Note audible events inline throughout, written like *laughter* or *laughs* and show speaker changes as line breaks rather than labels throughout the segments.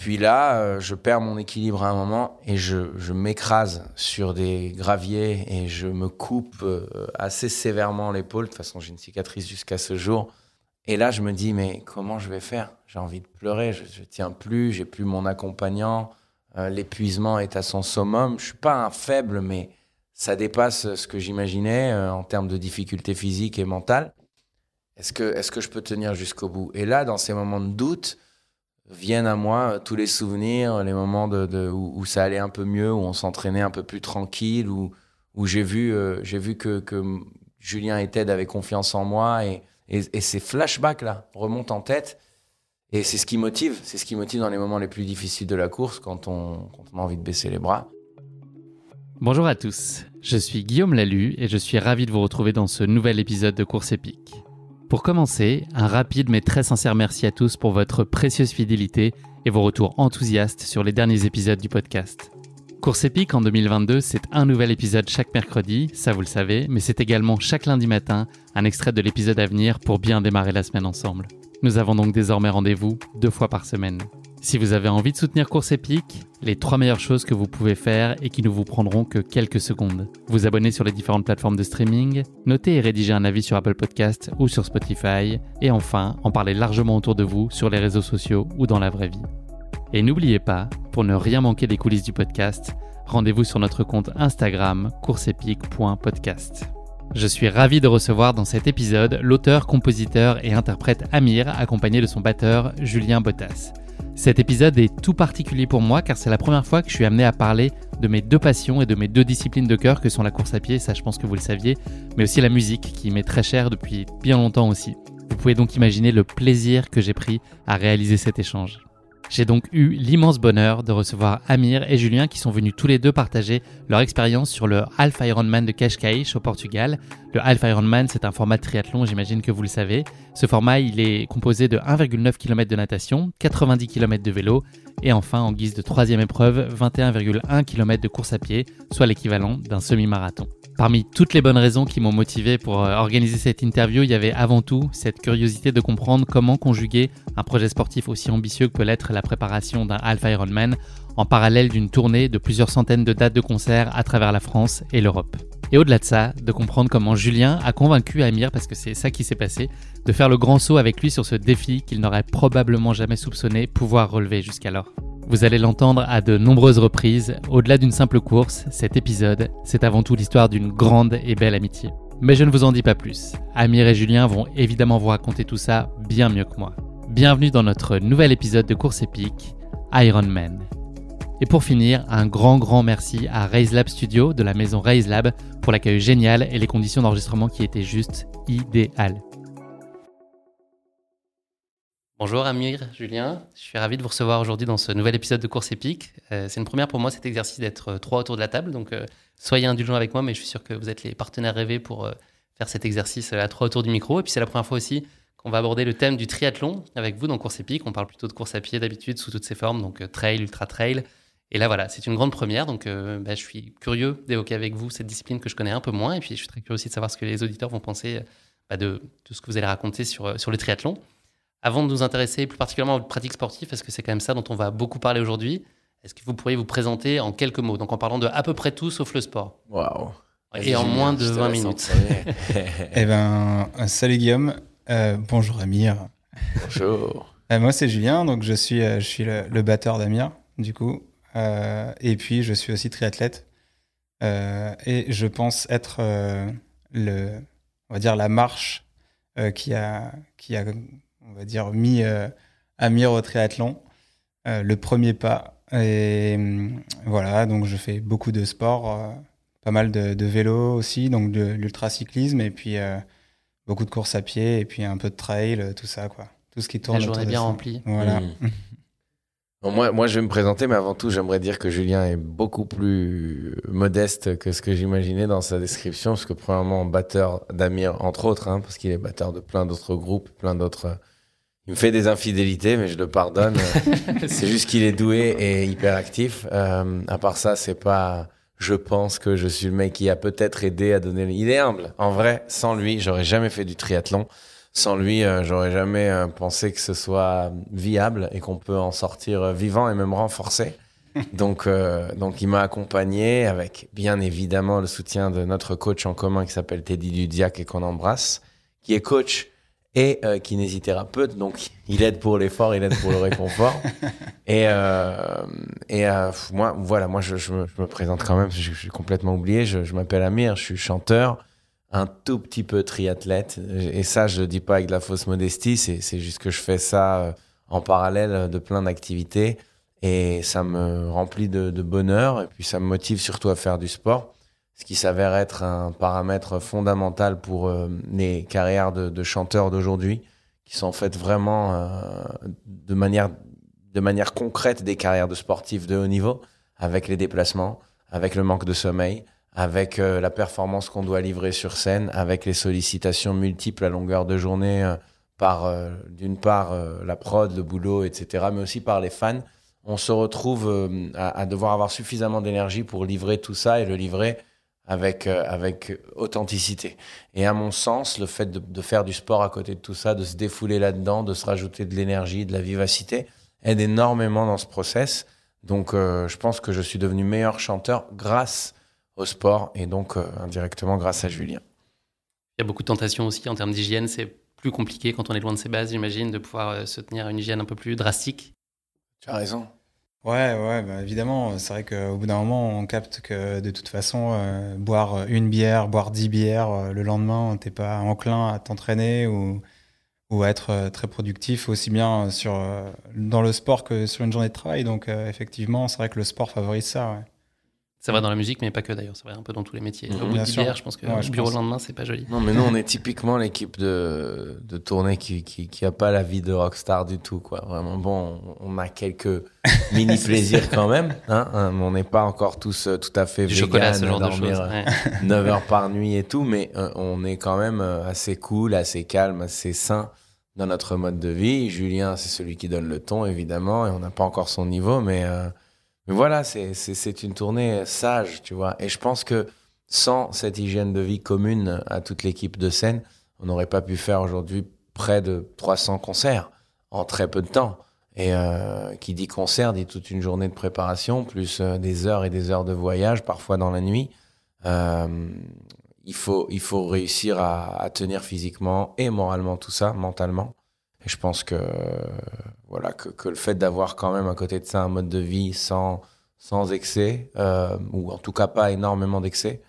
Puis là, euh, je perds mon équilibre à un moment et je, m'écrase sur des graviers et je me coupe euh, assez sévèrement l'épaule. De toute façon, j'ai une cicatrice jusqu'à ce jour. Et là, je me dis, mais comment je vais faire? J'ai envie de pleurer, je, je tiens plus, j'ai plus mon accompagnant. Euh, L'épuisement est à son summum. Je suis pas un faible, mais ça dépasse ce que j'imaginais en termes de difficultés physiques et mentales. Est-ce que, est que je peux tenir jusqu'au bout? Et là, dans ces moments de doute, viennent à moi euh, tous les souvenirs, les moments où, ça allait un peu mieux, où on s'entraînait un peu plus tranquille, où, où j'ai vu, euh, j'ai vu que, Julien et Ted avaient confiance en moi et, ces flashbacks-là remontent en tête. Et c'est ce qui motive, c'est ce qui motive dans les moments les plus difficiles de la course quand on, quand on a envie de baisser les bras.
Bonjour à tous, je suis Guillaume Lalu et je suis ravi de vous retrouver dans ce nouvel épisode de Course épique. Pour commencer, un rapide mais très sincère merci à tous pour votre précieuse fidélité et vos retours enthousiastes sur les derniers épisodes du podcast. Course épique en 2022, c'est un nouvel épisode chaque mercredi, ça vous le savez, mais c'est également chaque lundi matin un extrait de l'épisode à venir pour bien démarrer la semaine ensemble. Nous avons donc désormais rendez-vous deux fois par semaine. Si vous avez envie de soutenir Course Épique, les trois meilleures choses que vous pouvez faire et qui ne vous prendront que quelques secondes. Vous abonner sur les différentes plateformes de streaming, noter et rédiger un avis sur Apple Podcast ou sur Spotify, et enfin en parler largement autour de vous sur les réseaux sociaux ou dans la vraie vie. Et n'oubliez pas, pour ne rien manquer des coulisses du podcast, rendez-vous sur notre compte Instagram courseepique.podcast. Je suis ravi de recevoir dans cet épisode l'auteur, compositeur et interprète Amir, accompagné de son batteur Julien Bottas. Cet épisode est tout particulier pour moi car c'est la première fois que je suis amené à parler de mes deux passions et de mes deux disciplines de cœur que sont la course à pied, ça je pense que vous le saviez, mais aussi la musique qui m'est très chère depuis bien longtemps aussi. Vous pouvez donc imaginer le plaisir que j'ai pris à réaliser cet échange. J'ai donc eu l'immense bonheur de recevoir Amir et Julien qui sont venus tous les deux partager leur expérience sur le Half Ironman de Cascais au Portugal. Le Half Ironman, c'est un format de triathlon, j'imagine que vous le savez. Ce format, il est composé de 1,9 km de natation, 90 km de vélo et enfin, en guise de troisième épreuve, 21,1 km de course à pied, soit l'équivalent d'un semi-marathon. Parmi toutes les bonnes raisons qui m'ont motivé pour euh, organiser cette interview, il y avait avant tout cette curiosité de comprendre comment conjuguer un projet sportif aussi ambitieux que peut l'être la préparation d'un Alpha Ironman en parallèle d'une tournée de plusieurs centaines de dates de concerts à travers la France et l'Europe. Et au-delà de ça, de comprendre comment Julien a convaincu Amir, parce que c'est ça qui s'est passé, de faire le grand saut avec lui sur ce défi qu'il n'aurait probablement jamais soupçonné pouvoir relever jusqu'alors. Vous allez l'entendre à de nombreuses reprises, au-delà d'une simple course, cet épisode, c'est avant tout l'histoire d'une grande et belle amitié. Mais je ne vous en dis pas plus. Amir et Julien vont évidemment vous raconter tout ça bien mieux que moi. Bienvenue dans notre nouvel épisode de course épique, Iron Man. Et pour finir, un grand grand merci à Raise Lab Studio de la maison Raise Lab pour l'accueil génial et les conditions d'enregistrement qui étaient juste idéales. Bonjour Amir, Julien, je suis ravi de vous recevoir aujourd'hui dans ce nouvel épisode de Course épique. Euh, c'est une première pour moi cet exercice d'être euh, trois autour de la table, donc euh, soyez indulgents avec moi, mais je suis sûr que vous êtes les partenaires rêvés pour faire cet exercice à trois autour du micro. Et puis c'est la première fois aussi qu'on va aborder le thème du triathlon avec vous dans Course épique. On parle plutôt de course à pied d'habitude sous toutes ses formes, donc trail, ultra trail. Et là voilà, c'est une grande première, donc euh, bah, je suis curieux d'évoquer avec vous cette discipline que je connais un peu moins, et puis je suis très curieux aussi de savoir ce que les auditeurs vont penser bah, de tout ce que vous allez raconter sur, sur le triathlon. Avant de nous intéresser plus particulièrement à votre pratique sportive, parce que c'est quand même ça dont on va beaucoup parler aujourd'hui, est-ce que vous pourriez vous présenter en quelques mots, donc en parlant de à peu près tout sauf le sport
Waouh
Et en moins de 20 minutes. *laughs*
eh ben, salut Guillaume, euh, bonjour Amir.
Bonjour.
Euh, moi c'est Julien, donc je suis, euh, je suis le, le batteur d'Amir, du coup. Euh, et puis je suis aussi triathlète. Euh, et je pense être euh, le, on va dire la marche qui a, qui a on va dire, mis euh, Amir au triathlon, euh, le premier pas. Et euh, voilà, donc je fais beaucoup de sport, euh, pas mal de, de vélo aussi, donc de l'ultracyclisme, et puis euh, beaucoup de courses à pied, et puis un peu de trail, tout ça, quoi. Tout ce qui tourne
La journée
de
bien remplie.
Voilà.
Mm. *laughs* Bon, moi, moi, je vais me présenter, mais avant tout, j'aimerais dire que Julien est beaucoup plus modeste que ce que j'imaginais dans sa description, parce que premièrement, batteur d'Amir, entre autres, hein, parce qu'il est batteur de plein d'autres groupes, plein d'autres. Il me fait des infidélités, mais je le pardonne. *laughs* c'est juste qu'il est doué et hyper actif. Euh, à part ça, c'est pas. Je pense que je suis le mec qui a peut-être aidé à donner. Il est humble. En vrai, sans lui, j'aurais jamais fait du triathlon. Sans lui, j'aurais jamais pensé que ce soit viable et qu'on peut en sortir vivant et même renforcé. *laughs* donc, donc, il m'a accompagné avec bien évidemment le soutien de notre coach en commun qui s'appelle Teddy Dudiac et qu'on embrasse, qui est coach et euh, kinésithérapeute. Donc, il aide pour l'effort, il aide pour le *laughs* réconfort. et euh, et euh, moi, voilà, moi, je, je, me, présente quand même, je, je suis complètement oublié. Je m'appelle Amir, je suis chanteur, un tout petit peu triathlète. Et ça, je le dis pas avec de la fausse modestie, c'est juste que je fais ça euh, en parallèle de plein d'activités. Et ça me remplit de, bonheur et puis ça me motive surtout à faire du sport ce qui s'avère être un paramètre fondamental pour euh, les carrières de, chanteurs d'aujourd'hui, qui sont faites vraiment euh, de, manière, de manière concrète des carrières de sportifs de haut niveau, avec les déplacements, avec le manque de sommeil, avec euh, la performance qu'on doit livrer sur scène, avec les sollicitations multiples à longueur de journée par, d'une part, la prod, le boulot, etc., mais aussi par les fans. On se retrouve à, devoir avoir suffisamment d'énergie pour livrer tout ça et le livrer avec, euh, avec authenticité. Et à mon sens, le fait de, de, faire du sport à côté de tout ça, de se défouler là-dedans, de se rajouter de l'énergie, de la vivacité, aide énormément dans ce process. Donc, euh, je pense que je suis devenu meilleur chanteur grâce au sport et donc euh, indirectement grâce à Julien.
Il y a beaucoup de tentations aussi en termes d'hygiène. C'est plus compliqué quand on est loin de ses bases, j'imagine, de pouvoir se tenir à une hygiène un peu plus drastique.
Tu as raison.
Ouais, ouais, bah évidemment, c'est vrai qu'au bout d'un moment, on capte que de toute façon, euh, boire une bière, boire dix bières, euh, le lendemain, t'es pas enclin à t'entraîner ou, ou à être euh, très productif, aussi bien sur, dans le sport que sur une journée de travail. Donc, effectivement, c'est vrai que le sport favorise ça. Ouais.
Ça va dans la musique, mais pas que d'ailleurs. Ça va un peu dans tous les métiers. Au bout de je pense que le bureau le lendemain, c'est pas joli.
Non, mais nous, on est typiquement l'équipe de, de tournée qui, qui, qui a pas la vie de rockstar du tout, quoi. Vraiment, bon, on a quelques *laughs* mini plaisirs quand même, hein, hein on n'est pas encore tous euh, tout à fait
du chocolat, ce genre dormir
de choses. 9 heures par nuit et tout, mais euh, on est quand même euh, assez cool, assez calme, assez sain dans notre mode de vie. Julien, c'est celui qui donne le ton, évidemment, et on n'a pas encore son niveau, mais voilà, c'est une tournée sage, tu vois. Et je pense que sans cette hygiène de vie commune à toute l'équipe de scène, on n'aurait pas pu faire aujourd'hui près de 300 concerts en très peu de temps. Et euh, qui dit concert dit toute une journée de préparation, plus euh, des heures et des heures de voyage, parfois dans la nuit. Euh, il, faut, réussir à, tenir physiquement et moralement tout ça, mentalement. Et je pense que voilà que, le fait d'avoir quand même à côté de ça un mode de vie sans sans excès euh, ou en tout cas pas énormément d'excès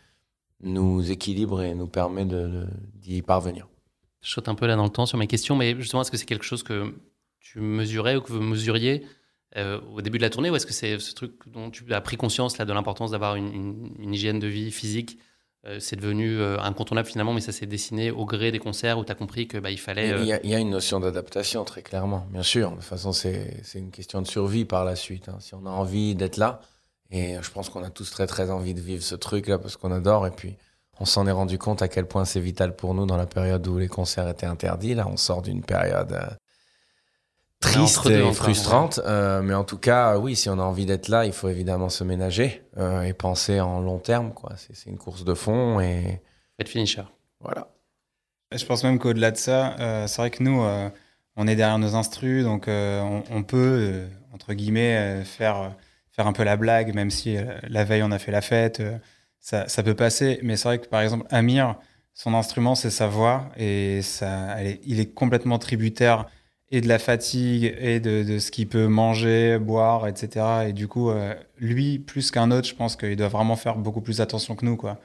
nous équilibre et nous permet de d'y parvenir.
Je saute un peu là dans le temps sur mes questions, mais justement, est-ce que c'est quelque chose que tu mesurais ou que vous mesuriez euh, au début de la tournée, ou est-ce que c'est ce truc dont tu as pris conscience là de l'importance d'avoir une, hygiène de vie physique c'est devenu euh, incontournable finalement, mais ça s'est dessiné au gré des concerts où tu as compris qu'il bah, il fallait.
Il y, a, il y, a, une notion d'adaptation, très clairement, bien sûr. De toute façon, c'est une question de survie par la suite. Hein. Si on a envie d'être là, et je pense qu'on a tous très très envie de vivre ce truc-là parce qu'on adore, et puis on s'en est rendu compte à quel point c'est vital pour nous dans la période où les concerts étaient interdits. Là, on sort d'une période triste et frustrante. Euh, mais en tout cas, oui, si on a envie d'être là, il faut évidemment se ménager euh, et penser en long terme. Quoi. C'est, une course de fond et.
Être finisher.
Voilà.
Je pense même qu'au-delà de ça, euh, c'est vrai que nous, euh, on est derrière nos instrus, donc euh, on, on, peut, entre guillemets, faire, faire un peu la blague, même si la veille on a fait la fête. ça, ça peut passer. Mais c'est vrai que par exemple, Amir, son instrument, c'est sa voix et ça, elle est, il est complètement tributaire et de la fatigue et de, de ce qu'il peut manger, boire, etc. Et du coup, euh, lui, plus qu'un autre, je pense qu'il doit vraiment faire beaucoup plus attention que nous, quoi.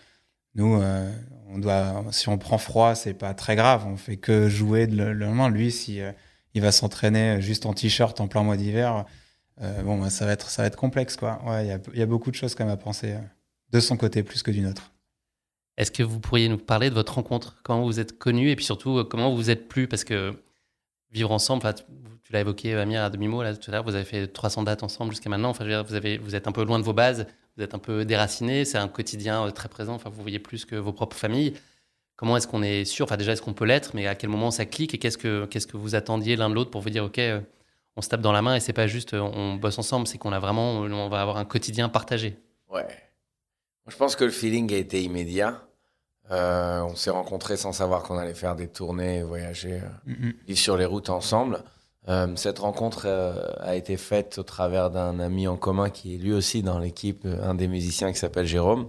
Nous, euh, on doit, si on prend froid, c'est pas très grave. On fait que jouer le, le lendemain. Lui, si euh, il va s'entraîner juste en t-shirt en plein mois d'hiver, bon, bah, ça va être, ça va être complexe, quoi. Ouais, il y a, y a, beaucoup de choses quand même à penser de son côté plus que d'une autre.
Est-ce que vous pourriez nous parler de votre rencontre? Comment vous êtes connus et puis surtout comment vous êtes plus Parce que vivre ensemble. tu l'as évoqué, Amir, à demi-mot, là, tout à l'heure, vous avez fait 300 dates ensemble jusqu'à maintenant. Enfin, vous, avez, vous êtes un peu loin de vos bases, vous êtes un peu déraciné, c'est un quotidien euh, très présent, enfin, vous voyez plus que vos propres familles. Comment est-ce qu'on est sûr Enfin, déjà, est-ce qu'on peut l'être Mais à quel moment ça clique Et qu'est-ce que, qu'est-ce que vous attendiez l'un de l'autre pour vous dire, OK, euh, on se tape dans la main et c'est pas juste euh, on bosse ensemble, c'est qu'on a vraiment, on va avoir un quotidien partagé?
Ouais. Je pense que le feeling a été immédiat. On s'est rencontrés sans savoir qu'on allait faire des tournées, voyager,
Mhm.
vivre sur les routes ensemble. Euh, cette rencontre euh, a été faite au travers d'un ami en commun qui est lui aussi dans l'équipe, euh, un des musiciens qui s'appelle Jérôme.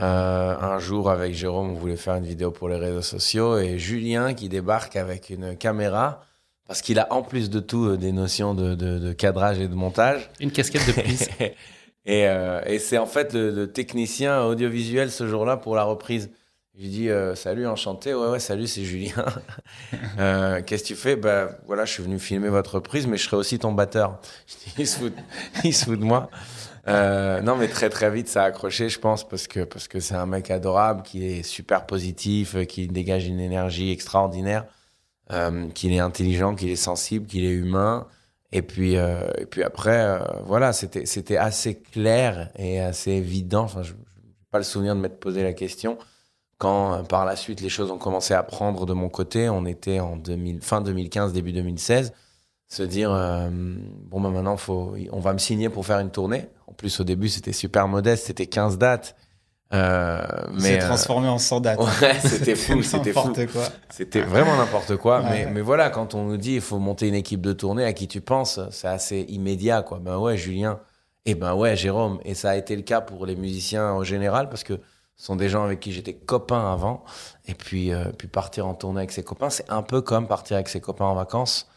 Euh, un jour, avec Jérôme, on voulait faire une vidéo pour les réseaux sociaux et Julien qui débarque avec une caméra parce qu'il a en plus de tout euh, des notions de, de- de cadrage et de montage.
Une casquette de police. *laughs*
et euh, et c'est en fait le, le technicien audiovisuel ce jour-là pour la reprise. Je lui dis euh, salut, enchanté. Ouais, ouais, salut, c'est Julien. *laughs* Euh, Qu'est-ce que tu fais? Bah voilà, je suis venu filmer votre reprise, mais je serai aussi ton batteur. *laughs* Il se fout, de moi. Euh, non, mais très très vite, ça a accroché, je pense, parce que parce que c'est un mec adorable, qui est super positif, qui dégage une énergie extraordinaire, qu'il est intelligent, qu'il est sensible, qu'il est humain. Et puis, et puis après, voilà, c'était, c'était assez clair et assez évident. Enfin, je n'ai pas le souvenir de m'être posé la question. Quand euh, par la suite les choses ont commencé à prendre de mon côté, on était en 2000, fin 2015, début 2016, se dire euh, bon, ben maintenant, faut, on va me signer pour faire une tournée. En plus, au début, c'était super modeste, c'était 15 dates. Euh, mais euh,
transformé en 100 dates.
ouais, *laughs* c'était fou, c'était.
N'importe quoi.
C'était vraiment n'importe quoi.
Ouais,
mais,
ouais.
mais voilà, quand on nous dit il faut monter une équipe de tournée, à qui tu penses C'est assez immédiat, quoi. Ben ouais, Julien. Et ben ouais, Jérôme. Et ça a été le cas pour les musiciens en général, parce que sont des gens avec qui j'étais copain avant. Et puis, euh, puis partir en tournée avec ses copains, c'est un peu comme partir avec ses copains en vacances.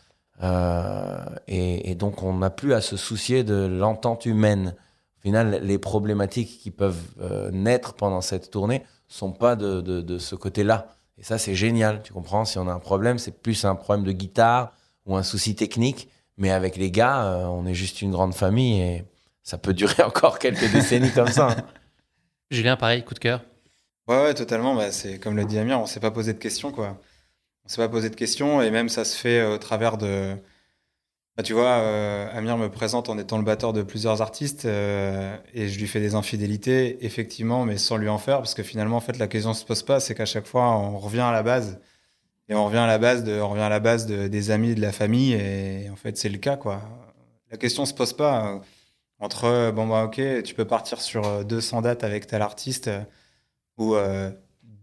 Euh, et, donc, on n'a plus à se soucier de l'entente humaine. Au final, les problématiques qui peuvent euh, naître pendant cette tournée sont pas de, de, ce côté-là. Et ça, c'est génial. Tu comprends? Si on a un problème, c'est plus un problème de guitare ou un souci technique. Mais avec les gars, on est juste une grande famille et ça peut durer *laughs* encore quelques décennies comme ça.
Julien, pareil, coup de cœur.
Ouais, ouais, totalement. Bah, c'est comme le dit Amir, on s'est pas posé de questions, quoi. On s'est pas posé de questions, et même ça se fait euh, au travers de. Bah, tu vois, euh, Amir me présente en étant le batteur de plusieurs artistes, euh, et je lui fais des infidélités, effectivement, mais sans lui en faire, parce que finalement, en fait, la question se pose pas, c'est qu'à chaque fois, on revient à la base, et on revient à la base de, on revient à la base de, des amis, de la famille, et en fait, c'est le cas. La question se pose pas. Euh, entre, euh, bon, bah, ok, tu peux partir sur euh, 200 dates avec tel artiste, euh, ou euh,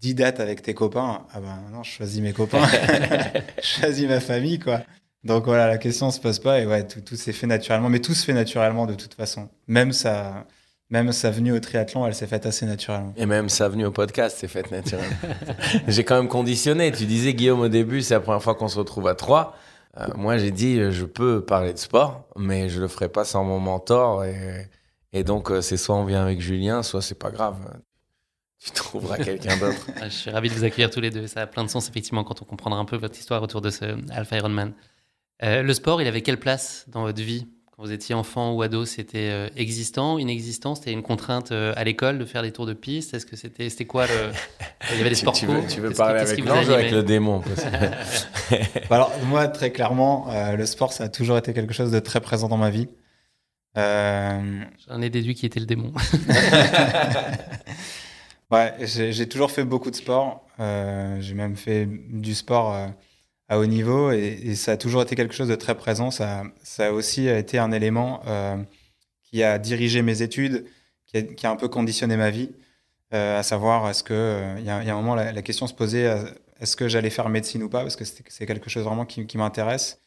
10 dates avec tes copains. Ah bah non, je choisis mes copains. *laughs* je choisis ma famille, quoi. Donc voilà, la question se pose pas et ouais, tout, tout s'est fait naturellement. Mais tout se fait naturellement de toute façon. Même sa, même sa venue au triathlon, elle s'est faite assez naturellement.
Et même sa venue au podcast, c'est fait naturellement. *laughs* j'ai quand même conditionné. Tu disais, Guillaume, au début, c'est la première fois qu'on se retrouve à trois. Euh, moi, j'ai dit, euh, je peux parler de sport, mais je le ferai pas sans mon mentor. Et, et donc, euh, c'est soit on vient avec Julien, soit c'est pas grave. Tu trouveras *laughs* quelqu'un d'autre.
Je suis ravi de vous accueillir tous les deux. Ça a plein de sens, effectivement, quand on comprendra un peu votre histoire autour de ce Alpha Ironman. Euh, le sport, il avait quelle place dans votre vie Quand vous étiez enfant ou ado, c'était euh, existant, inexistant? C'était une contrainte euh, à l'école de faire des tours de piste? Est-ce que c'était c'était quoi le... *laughs* Il y avait des sports
tu veux, tu veux parler
qui
avec l'ange ou avec le démon parce que- *laughs*
Bah Alors moi, très clairement, euh, le sport, ça a toujours été quelque chose de très présent dans ma vie. Euh,
J'en ai déduit qui était le démon. *laughs*
Ouais, j'ai j'ai toujours fait beaucoup de sport. Euh, j'ai même fait du sport euh, à haut niveau et, et ça a toujours été quelque chose de très présent. Ça, ça a aussi été un élément euh, qui a dirigé mes études, qui a, qui a un peu conditionné ma vie. Euh, à savoir, est-ce que euh, il y, a il y a un moment la, la question se posait, est-ce que j'allais faire médecine ou pas Parce que c'est quelque chose vraiment qui, qui m'intéresse.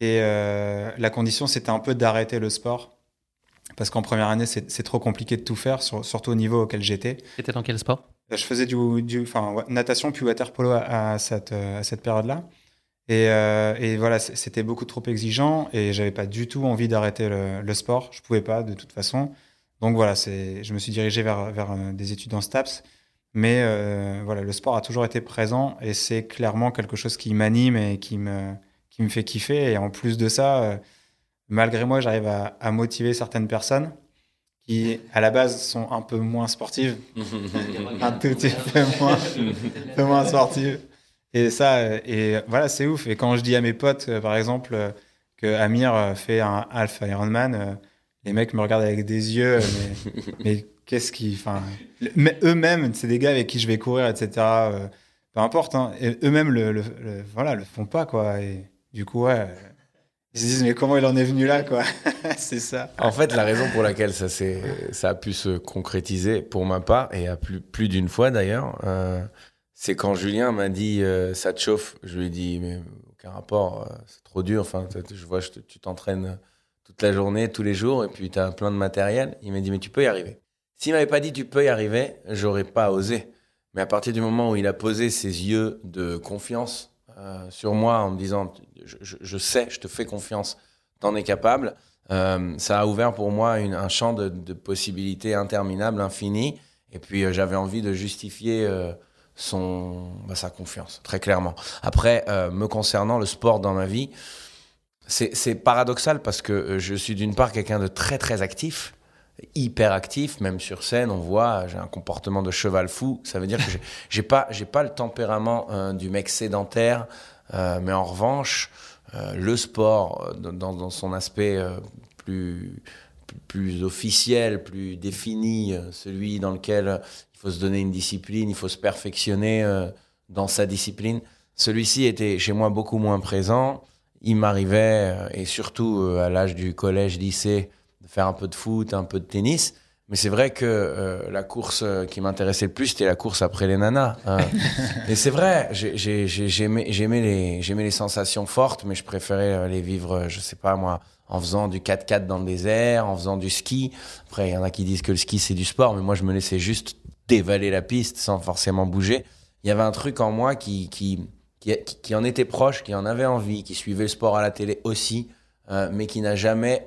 Et euh, la condition, c'était un peu d'arrêter le sport. Parce qu'en première année, c'est trop compliqué de tout faire, sur- surtout au niveau auquel j'étais.
C'était dans quel sport?
Je faisais du, du ouais, natation puis water polo à, à cette, à cette période-là. Et, euh, et voilà, c'était beaucoup trop exigeant et j'avais pas du tout envie d'arrêter le, le sport. Je pouvais pas de toute façon. Donc voilà, je me suis dirigé vers, vers euh, des études en STAPS. Mais euh, voilà, le sport a toujours été présent et c'est clairement quelque chose qui m'anime et qui me, qui me fait kiffer. Et en plus de ça, euh, malgré moi, j'arrive à, à motiver certaines personnes qui, à la base, sont un peu moins sportives *laughs* un tout petit peu moins, peu moins sportive. Et ça, euh, et voilà, c'est ouf. Et quand je dis à mes potes, euh, par exemple, euh, que Amir fait un Alpha Ironman, les mecs me regardent avec des yeux, *laughs* mais, mais qu'est-ce qui. Enfin, mais eux-mêmes, c'est des gars avec qui je vais courir, etc. euh, peu importe, hein, eux-mêmes le, le- le- voilà, le font pas, quoi. Et du coup, ouais. Ils se disent, mais comment il en est venu là, quoi? *laughs* C'est ça.
En fait, la raison pour laquelle ça, ça a pu se concrétiser, pour ma part, et à plus, plus d'une fois d'ailleurs, euh, c'est quand Julien m'a dit euh, ça te chauffe. Je lui ai dit, mais aucun rapport, euh, c'est trop dur. Enfin, je vois, tu t'entraînes toute la journée, tous les jours, et puis tu as plein de matériel. Il m'a dit, mais tu peux y arriver. S'il m'avait pas dit tu peux y arriver, j'aurais pas osé. Mais à partir du moment où il a posé ses yeux de confiance euh, sur moi en me disant je, sais, je te fais confiance, t'en es capable, ça a ouvert pour moi un champ de, possibilités interminables, infini. Et puis j'avais envie de justifier son, bah, sa confiance, très clairement. Après, me concernant, le sport dans ma vie, c'est paradoxal parce que je suis d'une part quelqu'un de très très actif hyper actif, même sur scène, on voit, j'ai un comportement de cheval fou. Ça veut dire que j'ai *laughs* pas, j'ai pas le tempérament euh, du mec sédentaire, euh, mais en revanche, euh, le sport, dans, son aspect plus, plus, officiel, plus défini, celui dans lequel faut se donner une discipline, il faut se perfectionner dans sa discipline, celui-ci était chez moi beaucoup moins présent. Il m'arrivait, et surtout à l'âge du collège-lycée, de faire un peu de foot, un peu de tennis. Mais c'est vrai que euh, la course euh, qui m'intéressait le plus, c'était la course après les nanas. Hein. *laughs* et c'est vrai, j'aimais les, les sensations fortes, mais je préférais euh, les vivre, je sais pas moi, en faisant du 4x4 dans le désert, en faisant du ski. Après, il y en a qui disent que le ski, c'est du sport, mais moi, je me laissais juste dévaler la piste sans forcément bouger. Il y avait un truc en moi qui, qui, qui, en était proche, qui en avait envie, qui suivait le sport à la télé aussi, mais qui n'a jamais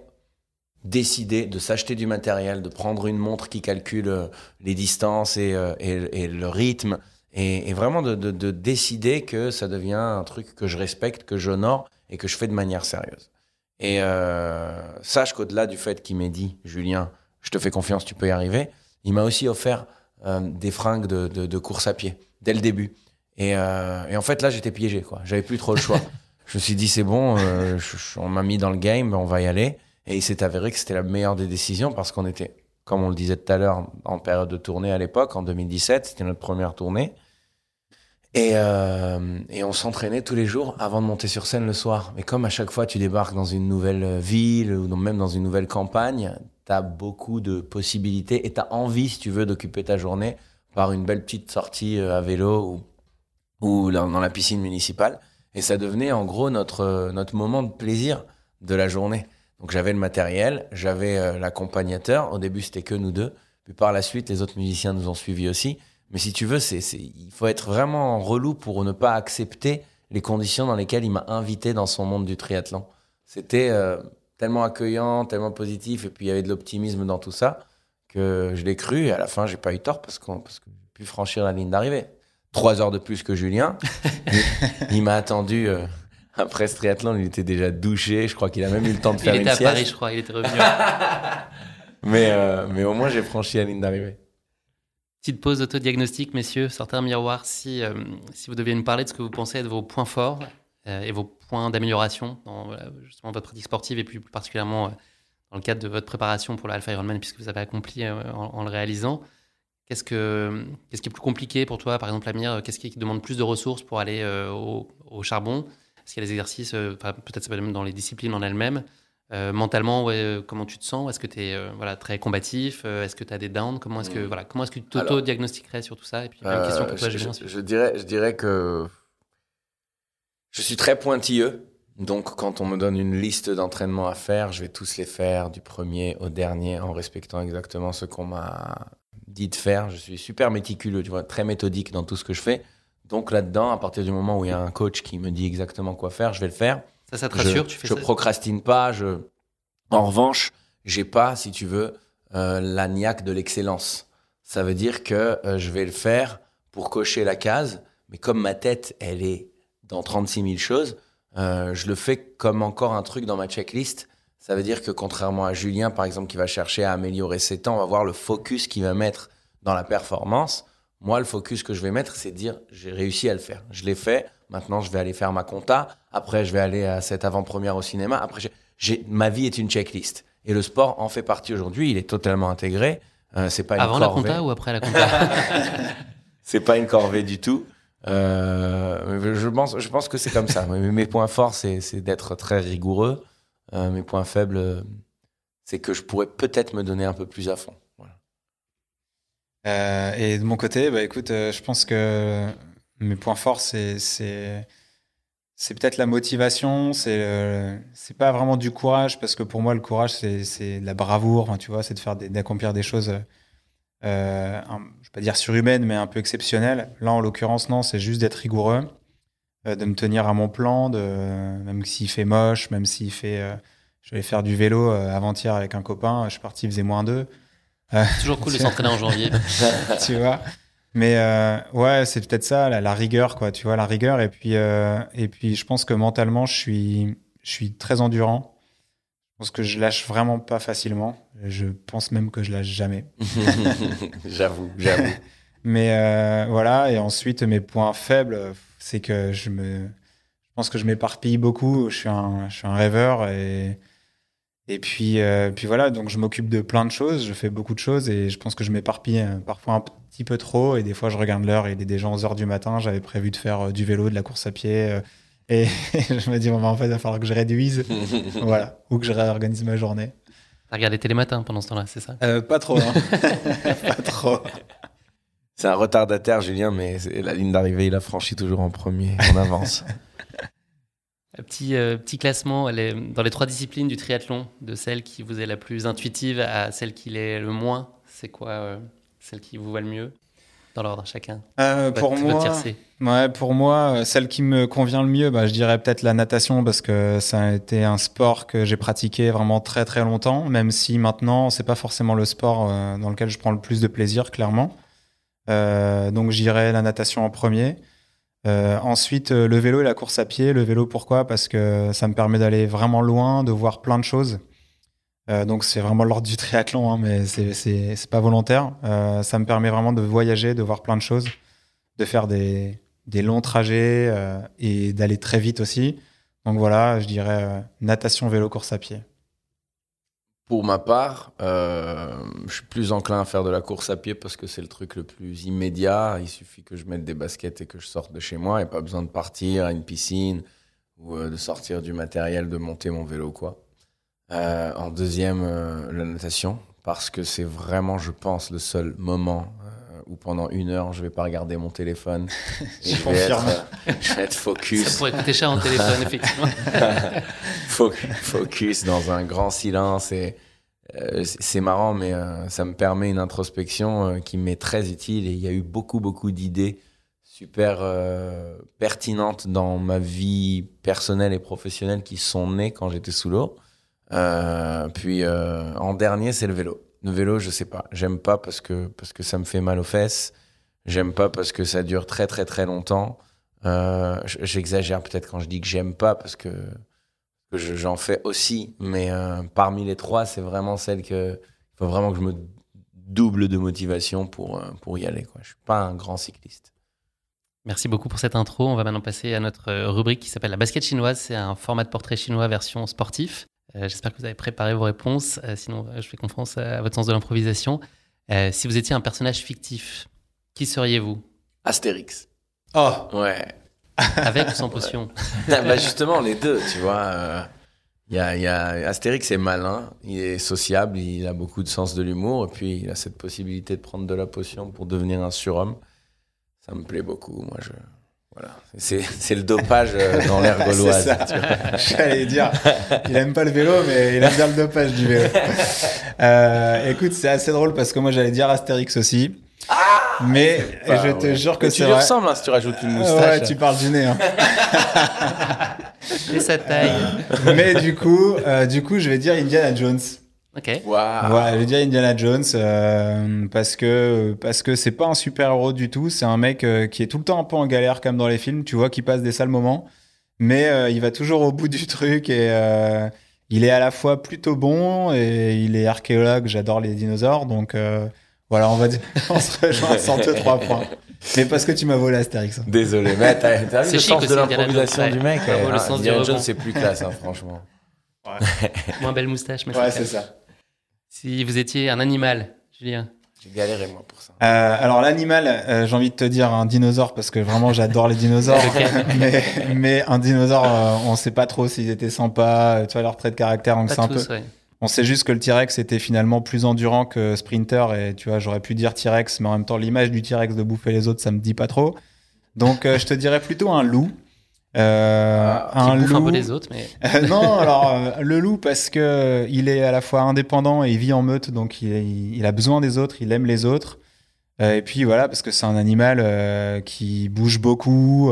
décider de s'acheter du matériel, de prendre une montre qui calcule euh, les distances euh, et, et, le rythme, et, vraiment de, de, décider que ça devient un truc que je respecte, que j'honore et que je fais de manière sérieuse. Et euh, sache qu'au-delà du fait qu'il m'ait dit, Julien, je te fais confiance, tu peux y arriver, il m'a aussi offert des fringues de, de, course à pied dès le début. Et, et en fait, là, j'étais piégé, quoi. J'avais plus trop le choix. *laughs* je me suis dit, c'est bon, on m'a mis dans le game, on va y aller. Et il s'est avéré que c'était la meilleure des décisions parce qu'on était, comme on le disait tout à l'heure, en période de tournée à l'époque, en 2017. C'était notre première tournée. Et, euh, et on s'entraînait tous les jours avant de monter sur scène le soir. Mais comme à chaque fois tu débarques dans une nouvelle ville ou même dans une nouvelle campagne, tu as beaucoup de possibilités et tu as envie, si tu veux, d'occuper ta journée par une belle petite sortie euh, à vélo ou, ou dans la piscine municipale. Et ça devenait en gros notre, notre moment de plaisir de la journée. Donc j'avais le matériel, j'avais euh, l'accompagnateur. Au début, c'était que nous deux. Puis par la suite, les autres musiciens nous ont suivis aussi. Mais si tu veux, c'est, il faut être vraiment relou pour ne pas accepter les conditions dans lesquelles il m'a invité dans son monde du triathlon. C'était euh, tellement accueillant, tellement positif, et puis il y avait de l'optimisme dans tout ça que je l'ai cru. Et à la fin, j'ai pas eu tort parce, qu'on, parce que j'ai pu franchir la ligne d'arrivée. Trois heures de plus que Julien. *laughs* il, m'a attendu. Euh, après ce triathlon, il était déjà douché. Je crois qu'il a même eu le temps de faire une sieste.
Il était à Paris, je crois. Il était revenu. *laughs*
mais, euh, mais au moins, j'ai franchi la ligne d'arrivée.
Petite pause autodiagnostic, messieurs. Sortez un miroir si, euh, si vous deviez nous parler de ce que vous pensez être vos points forts euh, et vos points d'amélioration dans justement votre pratique sportive et plus, particulièrement dans le cadre de votre préparation pour l'Alpha Ironman, puisque vous avez accompli en, le réalisant. Qu'est-ce, que, qui est plus compliqué pour toi, par exemple, Amir Qu'est-ce qui demande plus de ressources pour aller au, au charbon? Est-ce qu'il y a des exercices, euh, peut-être ça même dans les disciplines en elles-mêmes? Euh, mentalement, ouais, euh, comment tu te sens? Est-ce que tu es voilà, très combatif? Est-ce que tu as des downs? Comment est-ce que hmm. voilà, comment est-ce que tu t'auto-diagnostiquerais sur tout ça? Et puis même question pour toi,
je, je, dirais, je dirais que je suis très pointilleux. Donc, quand on me donne une liste d'entraînements à faire, je vais tous les faire du premier au dernier en respectant exactement ce qu'on m'a dit de faire. Je suis super méticuleux, tu vois, très méthodique dans tout ce que je fais. Donc là-dedans, à partir du moment où il y a un coach qui me dit exactement quoi faire, je vais le faire.
Ça, ça te rassure
Je, tu fais je procrastine pas. Je... En revanche, j'ai pas, si tu veux, euh, la niaque de l'excellence. Ça veut dire que euh, je vais le faire pour cocher la case, mais comme ma tête, elle est dans 36 000 choses, euh, je le fais comme encore un truc dans ma checklist. Ça veut dire que contrairement à Julien, par exemple, qui va chercher à améliorer ses temps, on va voir le focus qu'il va mettre dans la performance. Moi, le focus que je vais mettre, c'est de dire j'ai réussi à le faire. Je l'ai fait. Maintenant, je vais aller faire ma compta. Après, je vais aller à cette avant-première au cinéma. Après, j'ai, ma vie est une checklist. Et le sport en fait partie aujourd'hui. Il est totalement intégré. Euh, c'est pas une
Avant
la
compta ou après la compta *laughs*
C'est pas une corvée du tout. Euh, je pense, je pense que c'est comme ça. Mes points forts, c'est, d'être très rigoureux. mes points faibles, c'est que je pourrais peut-être me donner un peu plus à fond.
et de mon côté, bah, écoute, je pense que mes points forts, c'est c'est peut-être la motivation, c'est euh, c'est pas vraiment du courage parce que pour moi le courage c'est la bravoure, tu vois, c'est de faire d'accomplir des choses, euh, je vais pas dire surhumaines mais un peu exceptionnelles. Là en l'occurrence non, c'est juste d'être rigoureux, euh, de me tenir à mon plan, de même s'il fait moche, même s'il fait, euh, je vais faire du vélo avant-hier avec un copain, je suis parti il faisait moins deux.
Toujours cool de s'entraîner en janvier. *laughs*
tu vois? Mais euh, ouais, c'est peut-être ça, la, rigueur, quoi. Tu vois, la rigueur. Et puis, euh, et puis, je pense que mentalement, je suis, je suis très endurant. Je pense que je lâche vraiment pas facilement. Je pense même que je lâche jamais. *laughs*
j'avoue, j'avoue. *laughs*
Mais euh, voilà. Et ensuite, mes points faibles, c'est que je me, je pense que je m'éparpille beaucoup. Je suis un, je suis un rêveur et et puis, euh, puis voilà, donc je m'occupe de plein de choses, je fais beaucoup de choses et je pense que je m'éparpille parfois un petit peu trop. Et des fois, je regarde l'heure et il est déjà 11 heures du matin. J'avais prévu de faire euh, du vélo, de la course à pied. et *laughs* je me dis, bon, bah, en fait, il va falloir que je réduise. *laughs* voilà, ou que je réorganise ma journée.
T'as regardé Télématin pendant ce temps-là, c'est ça?
Pas trop, hein. *laughs* pas trop.
C'est un retardataire, Julien, mais la ligne d'arrivée, il a franchi toujours en premier, en avance.
Petit, euh, petit classement dans les trois disciplines du triathlon, de celle qui vous est la plus intuitive à celle qui l'est le moins. C'est quoi euh, celle qui vous va le mieux dans l'ordre chacun
euh, Pour moi, ouais, pour moi, celle qui me convient le mieux, bah, je dirais peut-être la natation parce que ça a été un sport que j'ai pratiqué vraiment très très longtemps, même si maintenant c'est pas forcément le sport dans lequel je prends le plus de plaisir, clairement. donc j'irais la natation en premier. Euh, ensuite, euh, le vélo et la course à pied. Le vélo, pourquoi? Parce que ça me permet d'aller vraiment loin, de voir plein de choses. Euh, donc, c'est vraiment l'ordre du triathlon, hein, mais c'est pas volontaire. ça me permet vraiment de voyager, de voir plein de choses, de faire des, des longs trajets et d'aller très vite aussi. Donc voilà, je dirais natation, vélo, course à pied.
Pour ma part, euh, je suis plus enclin à faire de la course à pied parce que c'est le truc le plus immédiat. Il suffit que je mette des baskets et que je sorte de chez moi. Il n'y a pas besoin de partir à une piscine ou euh, de sortir du matériel, de monter mon vélo. quoi. Euh, en deuxième, la natation parce que c'est vraiment, je pense, le seul moment où pendant une heure, je ne vais pas regarder mon téléphone. *laughs*
je, vais être,
je, vais être, focus.
Ça pourrait coûter cher en téléphone, effectivement. *laughs*
focus dans un grand silence. Et euh, c'est marrant, mais euh, ça me permet une introspection euh, qui m'est très utile. Et il y a eu beaucoup, beaucoup d'idées super pertinentes dans ma vie personnelle et professionnelle qui sont nées quand j'étais sous l'eau. Puis en dernier, c'est le vélo. Le vélo, je sais pas. J'aime pas parce que, parce que ça me fait mal aux fesses. J'aime pas parce que ça dure très, très, très longtemps. Euh, J'exagère peut-être quand je dis que j'aime pas parce que, j'en fais aussi. Mais euh, parmi les trois, c'est vraiment celle que. Il faut vraiment que je me double de motivation pour, euh, pour y aller. Quoi. Je suis pas un grand cycliste.
Merci beaucoup pour cette intro. On va maintenant passer à notre rubrique qui s'appelle la basket chinoise. C'est un format de portrait chinois version sportif. Euh, j'espère que vous avez préparé vos réponses. Euh, sinon, euh, je fais confiance à votre sens de l'improvisation. si vous étiez un personnage fictif, qui seriez-vous?
Astérix.
Oh
Ouais.
Avec ou sans *laughs* potion?
Ah, bah Justement, les deux, tu vois. Il y, a, y a, Astérix est malin, il est sociable, il a beaucoup de sens de l'humour, et puis il a cette possibilité de prendre de la potion pour devenir un surhomme. Ça me plaît beaucoup. Moi, je, voilà. C'est le dopage euh, dans l'air *laughs* gauloise.
J'allais dire, il aime pas le vélo, mais il aime bien le dopage du vélo. *laughs* Euh, écoute, c'est assez drôle parce que moi j'allais dire Astérix aussi.
Ah
mais je te jure que c'est
vrai. Tu lui ressembles hein, si tu rajoutes une moustache.
Ouais, tu parles du nez. Hein.
Et sa taille.
mais du coup, euh, du coup, je vais dire Indiana Jones.
Ok.
Voilà, je vais dire Indiana Jones euh, parce que parce que c'est pas un super héros du tout. C'est un mec euh, qui est tout le temps un peu en galère comme dans les films. Tu vois, qui passe des sales moments, mais euh, il va toujours au bout du truc et il est à la fois plutôt bon et il est archéologue. J'adore les dinosaures, donc voilà, on va dire, *laughs* on se rejoint à 103 points. Mais parce que tu m'as volé Astérix.
Désolé, mais t'as vu le sens de l'improvisation du mec. Indiana Jones, c'est plus classe, hein, franchement. *laughs*
Moins belle moustache, mais
ouais, c'est ça.
Si vous étiez un animal, Julien,
J'ai galéré, moi, pour ça.
Euh, alors, l'animal, euh, j'ai envie de te dire un dinosaure parce que vraiment, j'adore les dinosaures. *laughs* mais, mais un dinosaure, euh, on sait pas trop s'ils étaient sympas, tu vois, leur trait de caractère. Donc, c'est un peu.
ouais.
On sait juste que le T-Rex était finalement plus endurant que Sprinter et tu vois, j'aurais pu dire T-Rex, mais en même temps, l'image du T-Rex de bouffer les autres, ça me dit pas trop. Donc, euh, je te dirais plutôt un loup. Euh,
Qui
un
bouffe un peu
loup.
les autres, mais *laughs*
Euh, non, alors euh, le loup parce que il est à la fois indépendant et il vit en meute, donc il, il- il a besoin des autres, il aime les autres. Et puis voilà, parce que c'est un animal qui bouge beaucoup,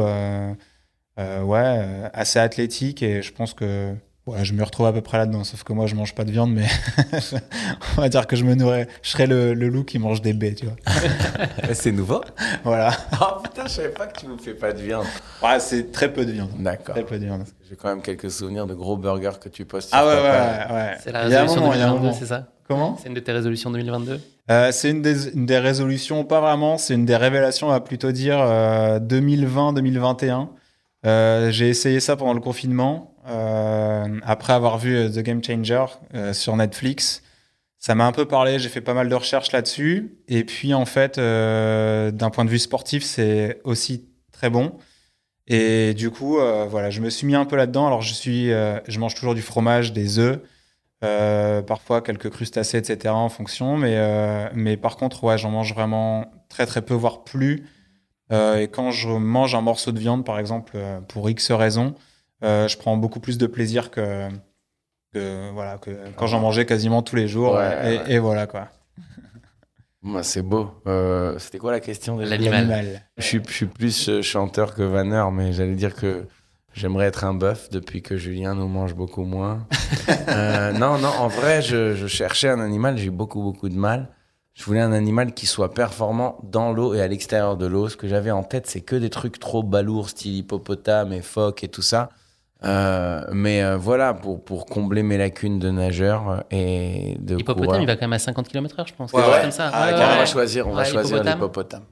ouais, assez athlétique et je pense que ouais, je me retrouve à peu près là-dedans. Sauf que moi, je mange pas de viande, mais *laughs* on va dire que je me nourrais. Je serais le, le loup qui mange des baies, tu vois. *laughs*
C'est nouveau
Voilà. *laughs*
Oh putain, je savais pas que tu ne fais pas de viande.
Ouais, c'est très peu de viande.
D'accord.
Très peu de viande.
J'ai quand même quelques souvenirs de gros burgers que tu postes sur
Ah ouais, ouais, ouais. ouais.
c'est la résolution
moment, il y a un
2022,
moment.
c'est ça?
Comment?
C'est une de tes résolutions 2022
Euh, c'est une des, une des résolutions, pas vraiment, c'est une des révélations, on va plutôt dire euh, 2020-2021. Euh, j'ai essayé ça pendant le confinement, euh, après avoir vu euh, The Game Changer euh, sur Netflix. Ça m'a un peu parlé, j'ai fait pas mal de recherches là-dessus. Et puis en fait, euh, d'un point de vue sportif, c'est aussi très bon. Et du coup, euh, voilà, je me suis mis un peu là-dedans. Alors je suis, euh, je mange toujours du fromage, des œufs. Euh, parfois quelques crustacés, etc. en fonction. Mais, euh, mais par contre, ouais, j'en mange vraiment très très peu, voire plus. Euh, et quand je mange un morceau de viande, par exemple, euh, pour X raisons, euh, je prends beaucoup plus de plaisir que, que, voilà, que quand j'en mangeais quasiment tous les jours.
Ouais,
et,
ouais.
et voilà quoi. *laughs*
Bah, c'est beau. Euh, C'était quoi la question déjà
L'animal.
je suis, je suis plus euh, chanteur que vanneur, mais j'allais dire que j'aimerais être un bœuf depuis que Julien nous mange beaucoup moins. *laughs* Euh, non, non, en vrai, je, je cherchais un animal, j'ai eu beaucoup, beaucoup de mal. Je voulais un animal qui soit performant dans l'eau et à l'extérieur de l'eau. Ce que j'avais en tête, c'est que des trucs trop balourds, style hippopotame et phoque et tout ça. Euh, mais euh, voilà, pour, pour combler mes lacunes de nageur et de
Hippopotame, il va quand même à 50 km/h, je pense.
Ouais,
quelque chose
ouais.
comme ça.
Ah,
Ouais,
on va choisir, on va
Ouais,
choisir
hippopotame.
l'hippopotame.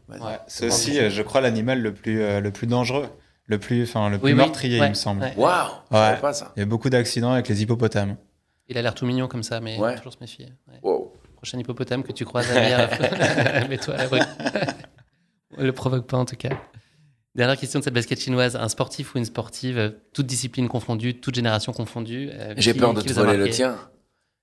C'est aussi, euh, je crois, l'animal le plus, euh, le plus dangereux, le plus, enfin, le plus
Oui, oui.
meurtrier,
Ouais,
il me semble.
Waouh, pas ça.
Il y a beaucoup d'accidents avec les hippopotames.
Il a l'air tout mignon comme ça, mais
Ouais.
toujours se méfier. Ouais.
Wow.
Prochain hippopotame que tu croises à la *laughs* *laughs* mets-toi à l'abri. *laughs* le provoque pas en tout cas. Dernière question de cette basket chinoise. Un sportif ou une sportive, euh, toute discipline confondue, toute génération confondue. euh,
J'ai peur de te voler le tien.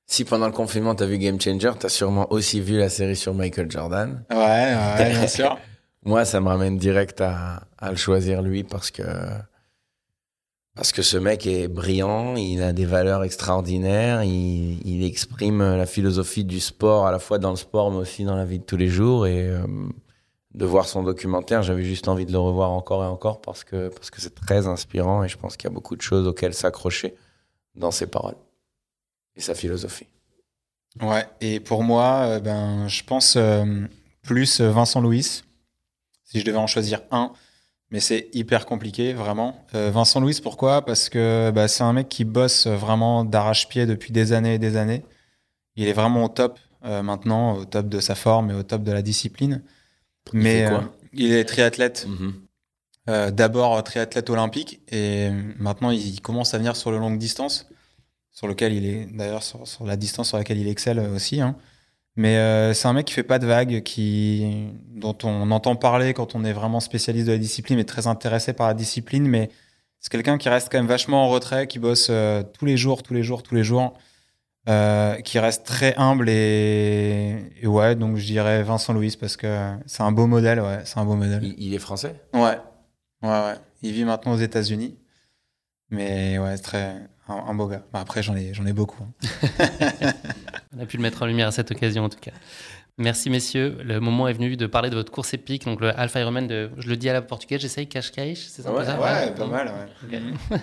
Si pendant le confinement, t'as vu Game Changer, t'as sûrement aussi vu la série sur Michael Jordan.
Ouais, ouais, bien *laughs* sûr.
Moi, ça me ramène direct à, à le choisir lui parce que parce que ce mec est brillant, il a des valeurs extraordinaires, il, il exprime la philosophie du sport à la fois dans le sport mais aussi dans la vie de tous les jours et euh, de voir son documentaire, j'avais juste envie de le revoir encore et encore parce que parce que c'est très inspirant et je pense qu'il y a beaucoup de choses auxquelles s'accrocher dans ses paroles et sa philosophie.
Ouais, et pour moi, euh, ben, je pense euh, plus euh, Vincent Louis, si je devais en choisir un, mais c'est hyper compliqué, vraiment. Vincent Louis, pourquoi? Parce que bah, c'est un mec qui bosse vraiment d'arrache-pied depuis des années et des années. Il est vraiment au top maintenant, au top de sa forme et au top de la discipline. Mais
quoi
euh, il est triathlète.
Mhm.
Euh, D'abord triathlète olympique et maintenant il commence à venir sur le longue distance, sur lequel il est d'ailleurs sur, sur la distance sur laquelle il excelle aussi. hein. Mais euh, c'est un mec qui fait pas de vagues, qui dont on entend parler quand on est vraiment spécialiste de la discipline et très intéressé par la discipline, mais c'est quelqu'un qui reste quand même vachement en retrait, qui bosse euh, tous les jours, tous les jours, tous les jours, euh, qui reste très humble et, et ouais, donc je dirais Vincent Louis parce que c'est un beau modèle, ouais, c'est un beau modèle.
Il, il est français?
Ouais, ouais, ouais. Il vit maintenant aux États-Unis. Mais ouais, c'est très un, un beau gars. Bah, après, j'en ai, j'en ai beaucoup. hein. *laughs*
On a pu le mettre en lumière à cette occasion en tout cas. Merci messieurs. Le moment est venu de parler de votre course épique, donc le Alpha Ironman de, je le dis à la portugaise, j'essaye Cascais, c'est ça,
Ouais,
pas mal, ouais.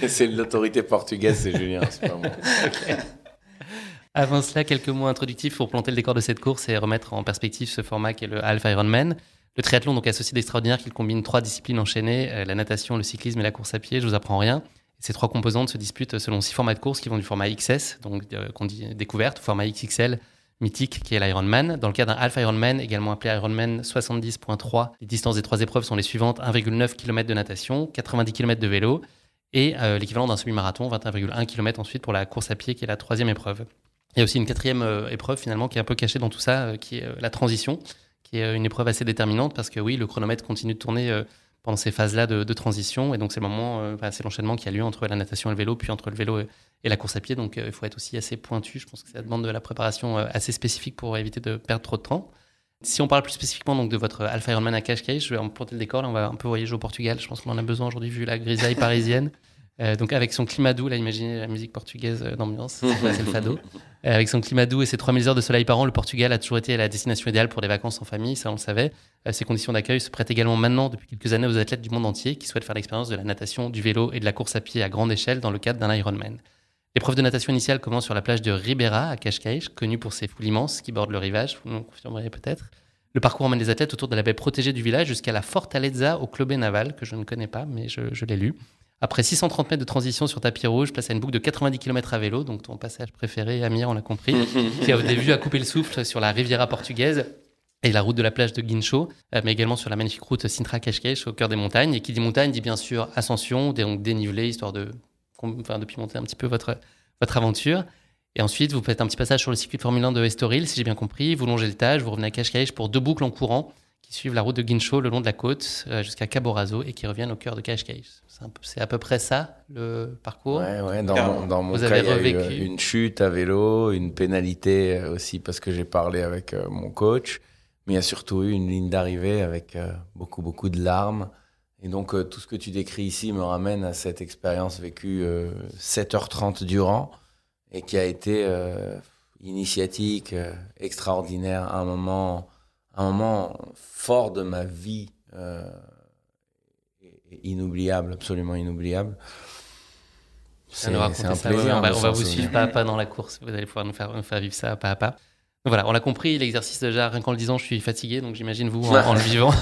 *laughs*
C'est l'autorité portugaise, c'est Julien, c'est pas moi. *laughs*
Avant cela, quelques mots introductifs pour planter le décor de cette course et remettre en perspective ce format qu'est le Alpha Ironman. Le triathlon, donc associé d'extraordinaire, qu'il combine trois disciplines enchaînées, euh, la natation, le cyclisme et la course à pied, je vous apprends rien. Ces trois composantes se disputent selon six formats de course qui vont du format XS, donc euh, qu'on dit découverte, au format XXL, mythique, qui est l'Ironman. Dans le cas d'un Alpha Ironman, également appelé Ironman 70.3, les distances des trois épreuves sont les suivantes 1,9 km de natation, 90 km de vélo et euh, l'équivalent d'un semi-marathon, 21,1 km ensuite pour la course à pied, qui est la troisième épreuve. Il y a aussi une quatrième épreuve finalement qui est un peu cachée dans tout ça, qui est la transition, qui est une épreuve assez déterminante parce que oui, le chronomètre continue de tourner pendant ces phases-là de, transition. Et donc, c'est le moment, euh, c'est l'enchaînement qui a lieu entre la natation et le vélo, puis entre le vélo et, la course à pied. Donc, euh, il faut être aussi assez pointu. Je pense que ça demande de la préparation euh, assez spécifique pour éviter de perdre trop de temps. Si on parle plus spécifiquement donc, de votre Alpha Ironman à Cascais, je vais en planter le décor. On va un peu voyager au Portugal. Je pense qu'on en a besoin aujourd'hui vu la grisaille parisienne. Euh, donc avec son climat doux, là imaginez la musique portugaise euh, d'ambiance, *laughs* c'est le fado. Euh, avec son climat doux et ses 3000 heures de soleil par an, le Portugal a toujours été la destination idéale pour des vacances en famille, ça on le savait. ces conditions d'accueil se prêtent également maintenant depuis quelques années aux athlètes du monde entier qui souhaitent faire l'expérience de la natation, du vélo et de la course à pied à grande échelle dans le cadre d'un Ironman. L'épreuve de natation initiale commence sur la plage de Ribeira à Cascais, connue pour ses foules immenses qui bordent le rivage, vous nous confirmerez peut-être. Le parcours emmène les athlètes autour de la baie protégée du village jusqu'à la Fortaleza au Club Naval, que je ne connais pas, mais je, je l'ai lu. Après 630 mètres de transition sur tapis rouge, place à une boucle de 90 km à vélo, donc ton passage préféré, Amir, on l'a compris, *laughs* qui a des vues à couper le souffle sur la Riviera portugaise et la route de la plage de Guincho, euh, mais également sur la magnifique route Sintra-Cascais au cœur des montagnes. Et qui dit montagne dit bien sûr ascension, donc dénivelé, histoire de, enfin, de pimenter un petit peu votre, votre aventure. Et ensuite, vous faites un petit passage sur le circuit de Formule 1 de Estoril, si j'ai bien compris. Vous longez le Tage, vous revenez à Cascais pour deux boucles en courant qui suivent la route de Guincho le long de la côte euh, jusqu'à Caborazo et qui reviennent au cœur de Cascais. C'est à peu près ça le parcours?
Ouais, ouais. Dans, dans mon cas, il y a eu une chute à vélo, une pénalité euh, aussi parce que j'ai parlé avec euh, mon coach, mais il y a surtout eu une ligne d'arrivée avec beaucoup beaucoup de larmes. Et donc tout ce que tu décris ici me ramène à cette expérience vécue 7h30 durant et qui a été initiatique, extraordinaire, à un moment un moment fort de ma vie, euh, inoubliable, absolument inoubliable.
C'est un plaisir. on va, vous suivre pas à pas dans la course. Vous allez pouvoir nous faire, faire vivre ça pas à pas. voilà, on l'a compris, l'exercice déjà, rien qu'en le disant, je suis fatigué, donc j'imagine vous en, le vivant.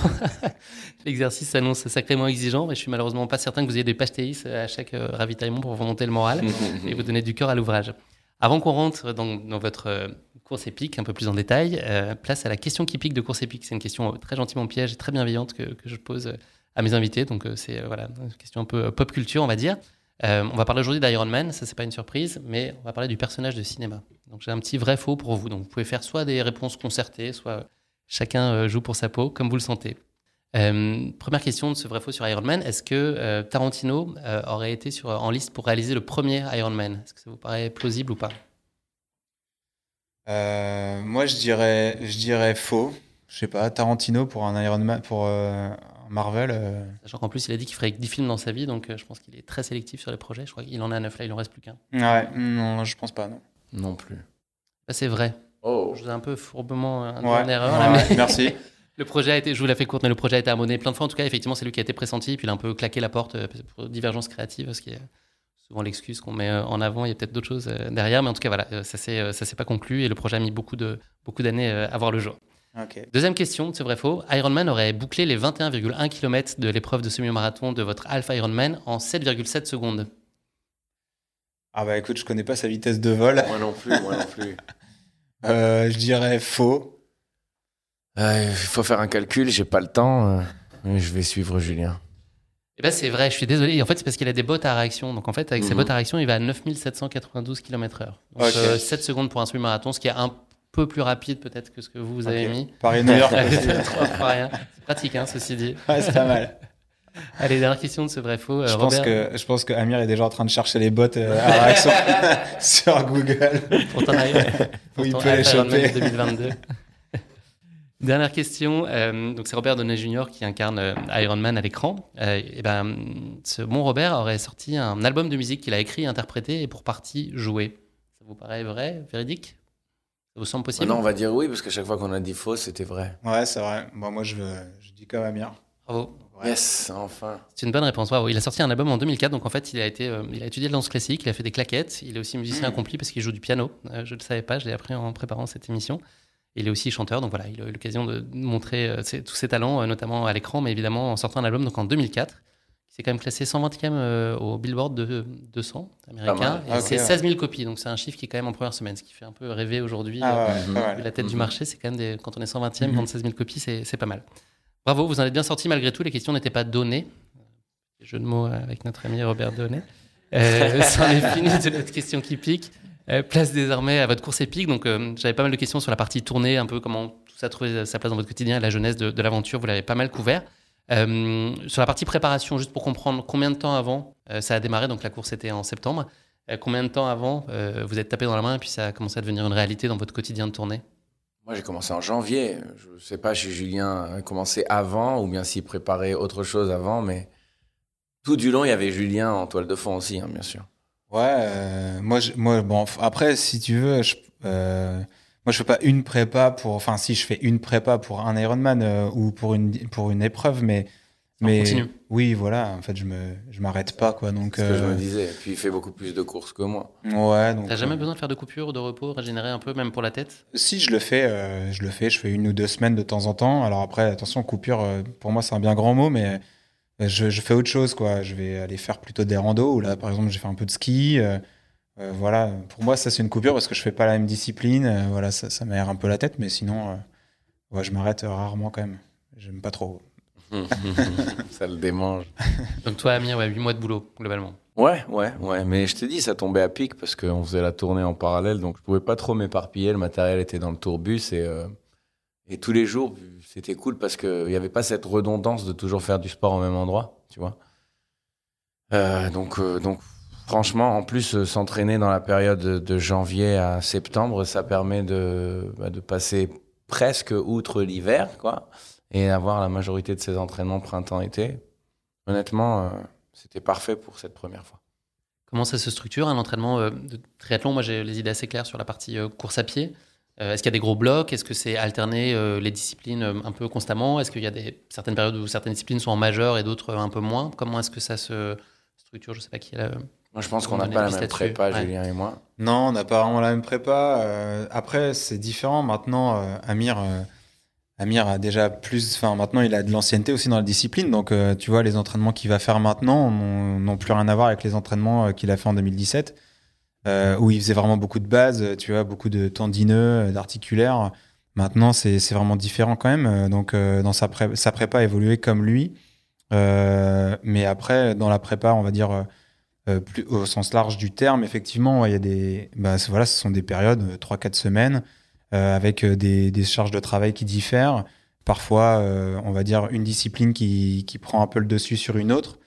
*laughs* l'exercice s'annonce sacrément exigeant, mais je suis malheureusement pas certain que vous ayez des pastéis à chaque euh, ravitaillement pour vous monter le moral *laughs* et vous donner du cœur à l'ouvrage. Avant qu'on rentre dans, votre euh, course épique un peu plus en détail, euh, place à la question qui pique de course épique. C'est une question euh, très gentiment piège très bienveillante que, je pose à mes invités. Donc c'est voilà, une question un peu pop culture, on va dire. on va parler aujourd'hui d'Iron Man, ça c'est pas une surprise, mais on va parler du personnage de cinéma. Donc j'ai un petit vrai faux pour vous. Donc vous pouvez faire soit des réponses concertées, soit chacun joue pour sa peau, comme vous le sentez. Première question de ce vrai faux sur Iron Man. Est-ce que Tarantino aurait été sur, en liste pour réaliser le premier Iron Man? Est-ce que ça vous paraît plausible ou pas?
Euh, moi, je dirais, je dirais faux. Je sais pas, Tarantino pour un Iron Man, pour euh, Marvel. Euh...
Sachant qu'en plus, il a dit qu'il ferait 10 films dans sa vie, donc euh, je pense qu'il est très sélectif sur les projets. Je crois qu'il en a 9 là, il en reste plus qu'un.
Ouais, non, je pense pas, non.
Non plus.
Bah, c'est vrai.
Oh.
Je vous ai un peu fourbement
en
erreur.
là, mais... Merci. *laughs*
Le projet a été, je vous l'ai fait courte, mais le projet a été abonné plein de fois. En tout cas, effectivement, c'est lui qui a été pressenti, puis il a un peu claqué la porte pour divergence créative, ce qui est souvent l'excuse qu'on met euh, en avant. Il y a peut-être d'autres choses euh, derrière, mais en tout cas, voilà, euh, ça ne s'est pas conclu et le projet a mis beaucoup d'années beaucoup à voir le jour. Deuxième question, c'est vrai faux. Ironman aurait bouclé les 21,1 km de l'épreuve de semi-marathon de votre Alpha Ironman en 7,7 secondes.
Ah bah écoute, je connais pas sa vitesse de vol.
Moi non plus, moi non plus. *laughs*
je dirais faux.
Il faut faire un calcul, j'ai pas le temps. je vais suivre Julien.
Eh ben c'est vrai, je suis désolé. En fait, c'est parce qu'il a des bottes à réaction. Donc en fait, avec ses mhm. bottes à réaction, il va à 9792 km/h. Donc 7 euh, secondes pour un semi-marathon, ce qui est un peu plus rapide peut-être que ce que vous, vous avez mis.
Paris-New York. *laughs*
c'est pratique, hein, ceci dit. *laughs*
Ouais, c'est pas mal.
Allez, dernière question de ce vrai faux.
Euh, je, pense que, je pense que Amir est déjà en train de chercher les bottes euh, à réaction *laughs* sur Google.
Pour ton
il peut les choper.
2022. Dernière question. Euh, donc c'est Robert Downey Jr. qui incarne euh, Iron Man à l'écran. Euh, et ben, ce bon Robert aurait sorti un album de musique qu'il a écrit, interprété et pour partie joué. Ça vous paraît vrai, véridique? Ça vous semble possible?
Non, on va dire oui parce qu'à chaque fois qu'on a dit faux, c'était vrai.
Ouais, c'est vrai. Bon, moi, je, je dis quand même bien.
Bravo.
Yes, enfin.
C'est une bonne réponse. Il a sorti un album en 2004, donc en fait, il a, été, il a étudié la danse classique, il a fait des claquettes, il est aussi musicien *clears throat* accompli parce qu'il joue du piano. je ne le savais pas, je l'ai appris en préparant cette émission. Il est aussi chanteur, donc voilà, il a eu l'occasion de montrer euh, tous ses talents, euh, notamment à l'écran, mais évidemment en sortant un album donc en 2004, qui s'est quand même classé 120e euh, au Billboard de 200 américain, et c'est 16 000 copies, donc c'est un chiffre qui est quand même en première semaine, ce qui fait un peu rêver aujourd'hui.
Ah
la tête du mhm. marché, c'est quand même des, quand on est 120e, vendre 16 000 copies, c'est pas mal. Bravo, vous en êtes bien sorti malgré tout, les questions n'étaient pas données. Jeu de mots avec notre ami Robert Donnet. Euh, *laughs* c'en est fini de notre question qui pique. Place désormais à votre course épique. Donc, j'avais pas mal de questions sur la partie tournée, un peu comment tout ça trouvait sa place dans votre quotidien, la jeunesse de, l'aventure. Vous l'avez pas mal couvert. sur la partie préparation, juste pour comprendre combien de temps avant ça a démarré, donc la course était en septembre. combien de temps avant vous êtes tapé dans la main et puis ça a commencé à devenir une réalité dans votre quotidien de tournée?
Moi, j'ai commencé en janvier. Je ne sais pas si Julien a commencé avant ou bien s'il préparait autre chose avant, mais tout du long, il y avait Julien en toile de fond aussi, hein, bien sûr.
Ouais, euh, moi, je, moi, bon, après, si tu veux, je, euh, moi, je fais pas une prépa pour, enfin, si je fais une prépa pour un Ironman euh, ou pour une, pour une épreuve, mais mais oui, voilà, en fait, je me, je m'arrête pas, quoi. Donc,
ce que je me disais. Puis il fait beaucoup plus de courses que moi.
Ouais.
Donc. T'as jamais euh, besoin de faire de coupures, de repos, régénérer un peu, même pour la tête?
Si je le fais, euh, je le fais. Je fais une ou deux semaines de temps en temps. Alors après, attention, coupure, pour moi, c'est un bien grand mot, mais je, je, fais autre chose, quoi. Je vais aller faire plutôt des randos. Ou là, par exemple, j'ai fait un peu de ski. voilà. Pour moi, ça c'est une coupure parce que je fais pas la même discipline. voilà, ça, ça m'aère un peu la tête, mais sinon, ouais, je m'arrête rarement quand même. J'aime pas trop. *laughs*
ça le démange.
Donc toi, Amir, ouais, 8 mois de boulot, globalement.
Ouais, ouais, ouais. Mais je te dis, ça tombait à pic parce qu'on faisait la tournée en parallèle, donc je pouvais pas trop m'éparpiller. Le matériel était dans le tourbus et, euh, et tous les jours, c'était cool parce qu'il n'y avait pas cette redondance de toujours faire du sport au même endroit, tu vois. Euh, donc, euh, donc, franchement, en plus, s'entraîner dans la période de, janvier à septembre, ça permet de, bah, de passer presque outre l'hiver, quoi et avoir la majorité de ses entraînements printemps-été, honnêtement, euh, c'était parfait pour cette première fois.
Comment ça se structure un entraînement euh, de triathlon? Moi, j'ai les idées assez claires sur la partie euh, course à pied. Est-ce qu'il y a des gros blocs? Est-ce que c'est alterner les disciplines un peu constamment? Est-ce qu'il y a des, certaines périodes où certaines disciplines sont en majeur et d'autres un peu moins? Comment est-ce que ça se structure? Je ne sais pas qui est là.
Moi, je pense qu'on n'a pas la même prépa, Julien et moi.
Non, on n'a pas vraiment la même prépa. après, c'est différent. Maintenant, Amir Amir a déjà plus, enfin maintenant il a de l'ancienneté aussi dans la discipline, donc euh, tu vois les entraînements qu'il va faire maintenant n'ont plus rien à voir avec les entraînements euh, qu'il a fait en 2017, euh, où il faisait vraiment beaucoup de bases, tu vois, beaucoup de tendineux, d'articulaires. Maintenant c'est vraiment différent quand même, donc dans sa, prépa a évolué comme lui, mais après dans la prépa on va dire plus, au sens large du terme, effectivement il y a des, bah, voilà, ce sont des périodes, 3-4 semaines. Euh, avec euh, des, charges de travail qui diffèrent. Parfois, euh, on va dire une discipline qui, prend un peu le dessus sur une autre.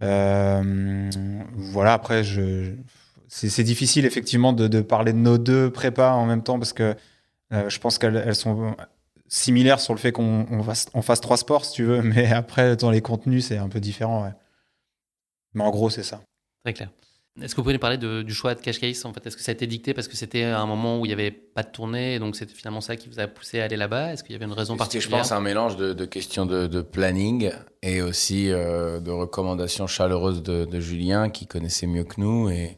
voilà, après, je, c'est difficile effectivement de, de, parler de nos deux prépas en même temps parce que je pense qu'elles sont similaires sur le fait qu'on on fasse, on fasse, trois sports, si tu veux, *laughs* mais après, dans les contenus, c'est un peu différent. Ouais. Mais en gros, c'est ça.
Très clair. Est-ce que vous pouvez nous parler du choix de Cash Case en fait? Est-ce que ça a été dicté parce que c'était un moment où il n'y avait pas de tournée et donc c'était finalement ça qui vous a poussé à aller là-bas? Est-ce qu'il y avait une raison particulière
Je pense un mélange de, questions de, planning et aussi euh, de recommandations chaleureuses de, Julien qui connaissait mieux que nous et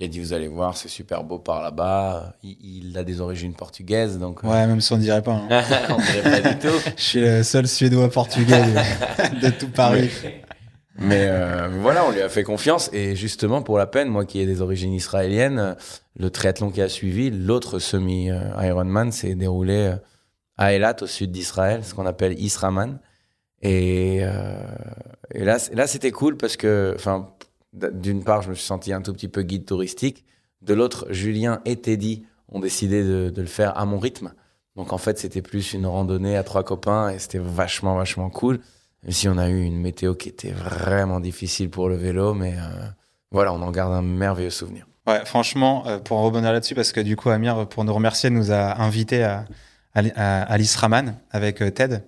qui a dit vous allez voir c'est super beau par là-bas. Il, a des origines portugaises donc.
Euh, ouais même si on dirait pas.
Hein. *laughs* on dirait pas du tout. *laughs*
Je suis le seul suédois portugais de, tout Paris. *laughs*
Mais euh, voilà, on lui a fait confiance. Et justement, pour la peine, moi qui ai des origines israéliennes, le triathlon qui a suivi, l'autre semi-Ironman s'est déroulé euh, à Eilat, au sud d'Israël, ce qu'on appelle Israman. Et, euh, et là, là c'était cool parce que, enfin, d'une part, je me suis senti un tout petit peu guide touristique. De l'autre, Julien et Teddy ont décidé de, le faire à mon rythme. Donc en fait, c'était plus une randonnée à trois copains et c'était vachement, vachement cool. Même si on a eu une météo qui était vraiment difficile pour le vélo, mais euh, voilà, on en garde un merveilleux souvenir.
Ouais, franchement, euh, pour rebondir là-dessus, parce que du coup, Amir, pour nous remercier, nous a invités à, à, Alice Raman avec euh, Ted.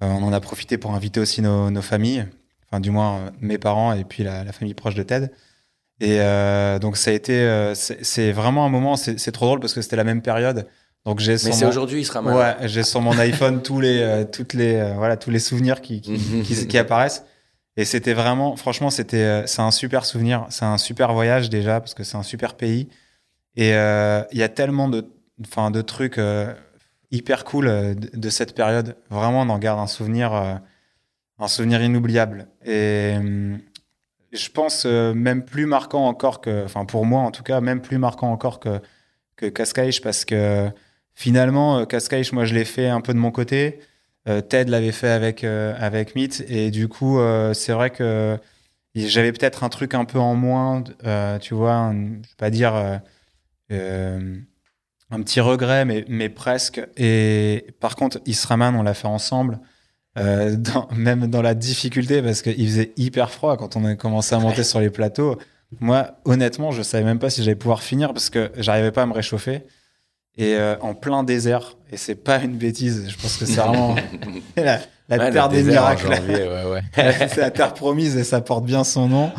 on en a profité pour inviter aussi nos familles, enfin du moins mes parents et puis la, la famille proche de Ted. Et donc ça a été, c'est vraiment un moment, c'est trop drôle parce que c'était la même période.
Donc j'ai Mais c'est aujourd'hui, il sera mal.
Ouais, j'ai sur mon iPhone tous les, euh, toutes les, euh, voilà, tous les souvenirs qui, *laughs* qui, qui, apparaissent. Et c'était vraiment, franchement, c'était, euh, c'est un super souvenir. C'est un super voyage déjà parce que c'est un super pays. Et il y a tellement de, enfin, de trucs hyper cool de, de, cette période. Vraiment, on en garde un souvenir, un souvenir inoubliable. Et je pense même plus marquant encore que, enfin, pour moi en tout cas, même plus marquant encore que que Cascais parce que Finalement, euh, Cascais, moi, je l'ai fait un peu de mon côté. Euh, Ted l'avait fait avec, euh, avec Meet. Et du coup, c'est vrai que j'avais peut-être un truc un peu en moins, tu vois, je vais pas dire un petit regret, mais, mais presque. Et par contre, Israman, on l'a fait ensemble. Dans, *laughs* même dans la difficulté parce qu'il faisait hyper froid quand on a commencé à monter sur les plateaux. Moi, honnêtement, je savais même pas si j'allais pouvoir finir parce que j'arrivais pas à me réchauffer. Et euh, en plein désert, et c'est pas une bêtise, je pense que c'est vraiment *laughs* la, terre des miracles. *laughs* c'est la terre promise et ça porte bien son nom.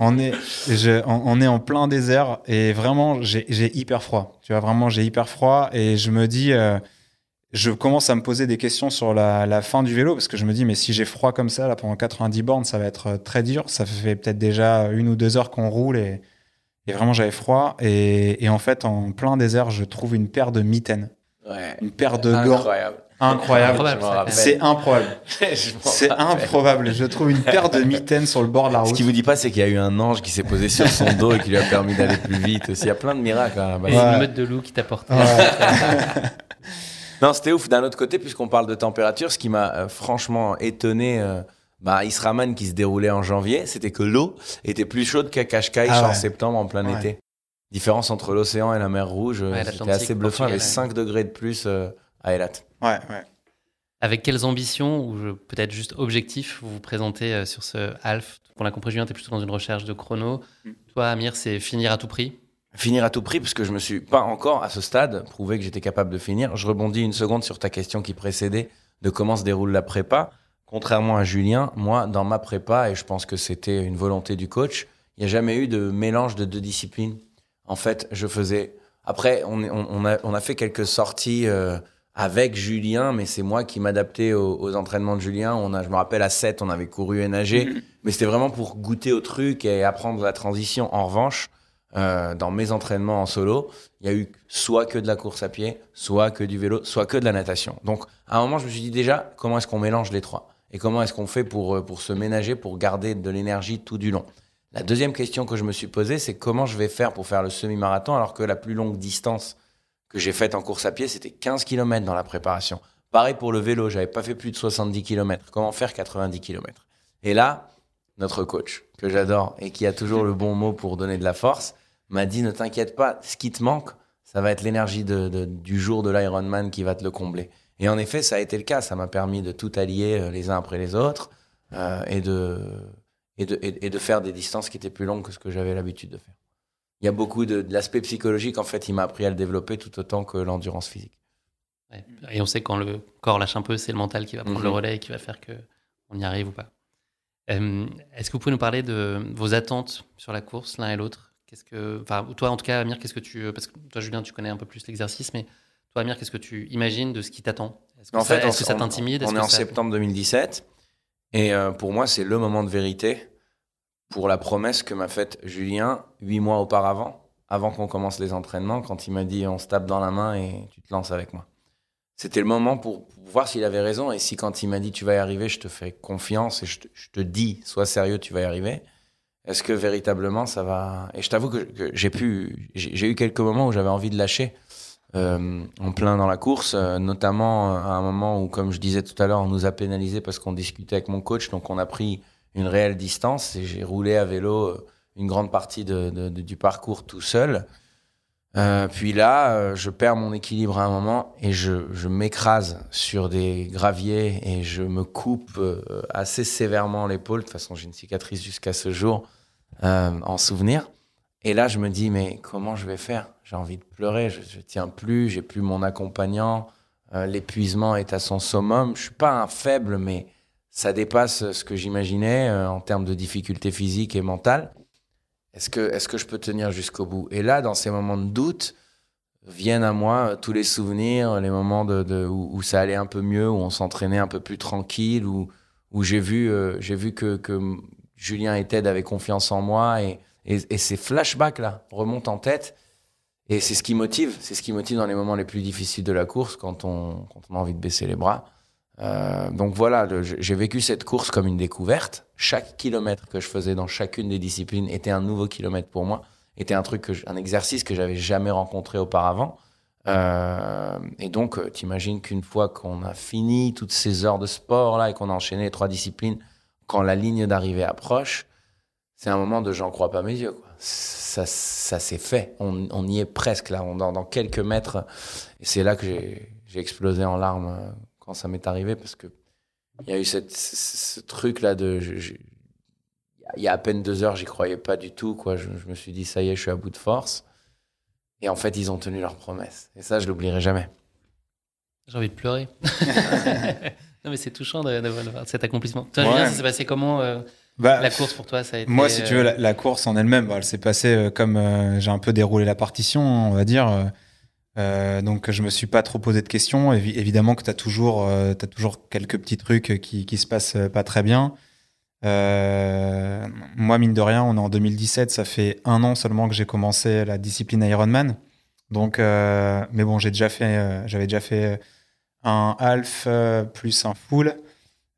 on, est, je, on, est en plein désert et vraiment, j'ai hyper froid. Tu vois, vraiment, j'ai hyper froid et je me dis, euh, je commence à me poser des questions sur la, fin du vélo parce que je me dis, mais si j'ai froid comme ça là, pendant 90 bornes, ça va être euh, très dur. Ça fait peut-être déjà une ou deux heures qu'on roule et, et vraiment j'avais froid. Et, et, en fait, en plein désert, je trouve une paire de mitaines.
Ouais.
Une paire de gants.
Incroyable.
Incroyable. C'est improbable. *laughs* C'est improbable. Je trouve une paire de mitaines sur le bord de la route.
Ce qui vous dit pas, c'est qu'il y a eu un ange qui s'est posé sur son *laughs* dos et qui lui a permis d'aller plus vite aussi. Il y a plein de miracles. Hein,
ouais. une meute de loup qui t'a porté. *laughs*
Non, c'était ouf. D'un autre côté, puisqu'on parle de température, ce qui m'a euh, franchement étonné, euh, bah, Israman qui se déroulait en janvier, c'était que l'eau était plus chaude qu'à Cascais ah en septembre en plein été. Différence entre l'océan et la mer Rouge, euh, c'était assez bluffant. Il y avait 5 degrés de plus à Elat.
Ouais, ouais.
Avec quelles ambitions, ou peut-être juste objectifs, vous vous présentez sur ce half Pour l'a compris, Julien, tu es plutôt dans une recherche de chrono. Mm. Toi, Amir, c'est finir à tout prix?
Finir à tout prix, parce que je me suis pas encore, à ce stade, prouvé que j'étais capable de finir. Je rebondis une seconde sur ta question qui précédait de comment se déroule la prépa. Contrairement à Julien, moi, dans ma prépa, et je pense que c'était une volonté du coach, il n'y a jamais eu de mélange de deux disciplines. En fait, je faisais. Après, on, on, a, on a, fait quelques sorties euh, avec Julien, mais c'est moi qui m'adaptais aux, aux, entraînements de Julien. On a, je me rappelle, à 7, on avait couru et nagé, mais c'était vraiment pour goûter au truc et apprendre la transition. En revanche, euh, dans mes entraînements en solo, il y a eu soit que de la course à pied, soit que du vélo, soit que de la natation. Donc, à un moment, je me suis dit déjà, comment est-ce qu'on mélange les trois? Et comment est-ce qu'on fait pour, euh, pour se ménager, pour garder de l'énergie tout du long? La deuxième question que je me suis posée, c'est comment je vais faire pour faire le semi-marathon alors que la plus longue distance que j'ai faite en course à pied, c'était 15 km dans la préparation. Pareil pour le vélo, j'avais pas fait plus de 70 km. Comment faire 90 km Et là, notre coach, que j'adore et qui a toujours le bon mot pour donner de la force, m'a dit ne t'inquiète pas, ce qui te manque, ça va être l'énergie de, du jour de l'Ironman qui va te le combler. Et en effet, ça a été le cas. Ça m'a permis de tout allier euh, les uns après les autres euh, et, de, et, de, et, de faire des distances qui étaient plus longues que ce que j'avais l'habitude de faire. Il y a beaucoup de, l'aspect psychologique, en fait, il m'a appris à le développer tout autant que l'endurance physique.
Et on sait que quand le corps lâche un peu, c'est le mental qui va prendre le mhm. relais et qui va faire que on y arrive ou pas. Euh, est-ce que vous pouvez nous parler de vos attentes sur la course, l'un et l'autre? Qu'est-ce que, enfin, toi en tout cas, Amir, qu'est-ce que tu, parce que toi Julien, tu connais un peu plus l'exercice, mais toi Amir, qu'est-ce que tu imagines de ce qui t'attend? Est-ce que, en ça, fait, est que ça t'intimide?
On, est, en septembre 2017 et euh, pour moi c'est le moment de vérité pour la promesse que m'a faite Julien huit mois auparavant, avant qu'on commence les entraînements, quand il m'a dit on se tape dans la main et tu te lances avec moi. C'était le moment pour, voir s'il avait raison et si quand il m'a dit tu vas y arriver, je te fais confiance et je te, je te dis sois sérieux, tu vas y arriver est-ce que véritablement ça va? Et je t'avoue que, j'ai pu, j'ai eu quelques moments où j'avais envie de lâcher euh, en plein dans la course, euh, notamment à un moment où, comme je disais tout à l'heure, on nous a pénalisé parce qu'on discutait avec mon coach, donc on a pris une réelle distance et j'ai roulé à vélo euh, une grande partie du parcours tout seul. Puis là, je perds mon équilibre à un moment et je, m'écrase sur des graviers et je me coupe assez sévèrement l'épaule. De toute façon, j'ai une cicatrice jusqu'à ce jour. Euh, en souvenir. Et là, je me dis, mais comment je vais faire? J'ai envie de pleurer, je, je tiens plus, j'ai plus mon accompagnant, euh, l'épuisement est à son summum. Je suis pas un faible, mais ça dépasse ce que j'imaginais euh, en termes de difficultés physiques et mentales. Est-ce que, est que je peux tenir jusqu'au bout? Et là, dans ces moments de doute, viennent à moi tous les souvenirs, les moments où, ça allait un peu mieux, où on s'entraînait un peu plus tranquille, où, où j'ai vu, j'ai vu que, que, Julien et Ted avaient confiance en moi et, et, ces flashbacks-là remontent en tête. Et c'est ce qui motive, c'est ce qui motive dans les moments les plus difficiles de la course quand on, quand on a envie de baisser les bras. Euh, donc voilà, j'ai vécu cette course comme une découverte. Chaque kilomètre que je faisais dans chacune des disciplines était un nouveau kilomètre pour moi, était un truc, que un exercice que j'avais jamais rencontré auparavant. Euh, et donc, euh, t'imagines qu'une fois qu'on a fini toutes ces heures de sport là et qu'on a enchaîné les trois disciplines, quand la ligne d'arrivée approche, c'est un moment de j'en crois pas mes yeux. Quoi. Ça, ça s'est fait. On, y est presque là, on, dans, dans quelques mètres. C'est là que j'ai explosé en larmes quand ça m'est arrivé parce que il y a eu cette, ce, truc là de. il y a à peine deux heures, j'y croyais pas du tout. Quoi. Je, me suis dit, ça y est, je suis à bout de force. Et en fait, ils ont tenu leur promesse. Et ça, je l'oublierai jamais.
J'ai envie de pleurer. *laughs* non, mais c'est touchant d'avoir cet accomplissement. Toi, Julien, ça s'est passé comment euh, bah, la course pour toi ça a été,
Moi, si tu veux, la, la course en elle-même, bah, elle s'est passée euh, comme euh, j'ai un peu déroulé la partition, on va dire. Donc, je me suis pas trop posé de questions. évidemment que tu as, toujours, as toujours quelques petits trucs qui, qui se passent pas très bien. moi, mine de rien, on est en 2017, ça fait un an seulement que j'ai commencé la discipline Ironman. Donc, mais bon, j'avais déjà fait un half plus un full.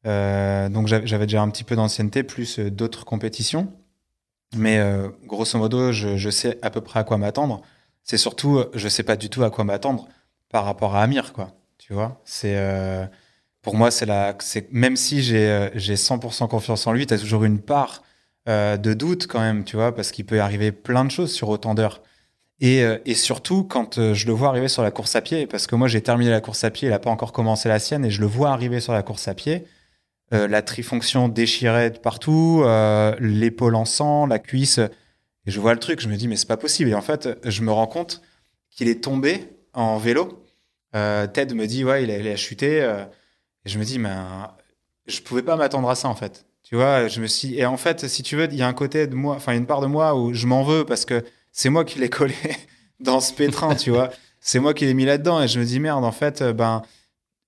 Euh, donc j'avais déjà un petit peu d'ancienneté, plus euh, d'autres compétitions. Mais euh, grosso modo, je, sais à peu près à quoi m'attendre. C'est surtout, je sais pas du tout à quoi m'attendre par rapport à Amir, quoi. Tu vois, c'est pour moi, c'est la, c'est même si j'ai j'ai 100% confiance en lui, tu as toujours une part de doute quand même, tu vois, parce qu'il peut arriver plein de choses sur autant d'heures. Et, et, surtout quand je le vois arriver sur la course à pied, parce que moi j'ai terminé la course à pied, il n'a pas encore commencé la sienne, et je le vois arriver sur la course à pied. Euh, la trifonction déchirée de partout, euh, l'épaule en sang, la cuisse. Et je vois le truc, je me dis, mais c'est pas possible. Et en fait, je me rends compte qu'il est tombé en vélo. Euh, Ted me dit, ouais, il a, il a chuté. et je me dis, mais je pouvais pas m'attendre à ça, en fait. Tu vois, je me suis. Et en fait, si tu veux, il y a un côté de moi, enfin, une part de moi où je m'en veux parce que c'est moi qui l'ai collé *laughs* dans ce pétrin, tu vois. C'est moi qui l'ai mis là-dedans. Et je me dis, merde, en fait, ben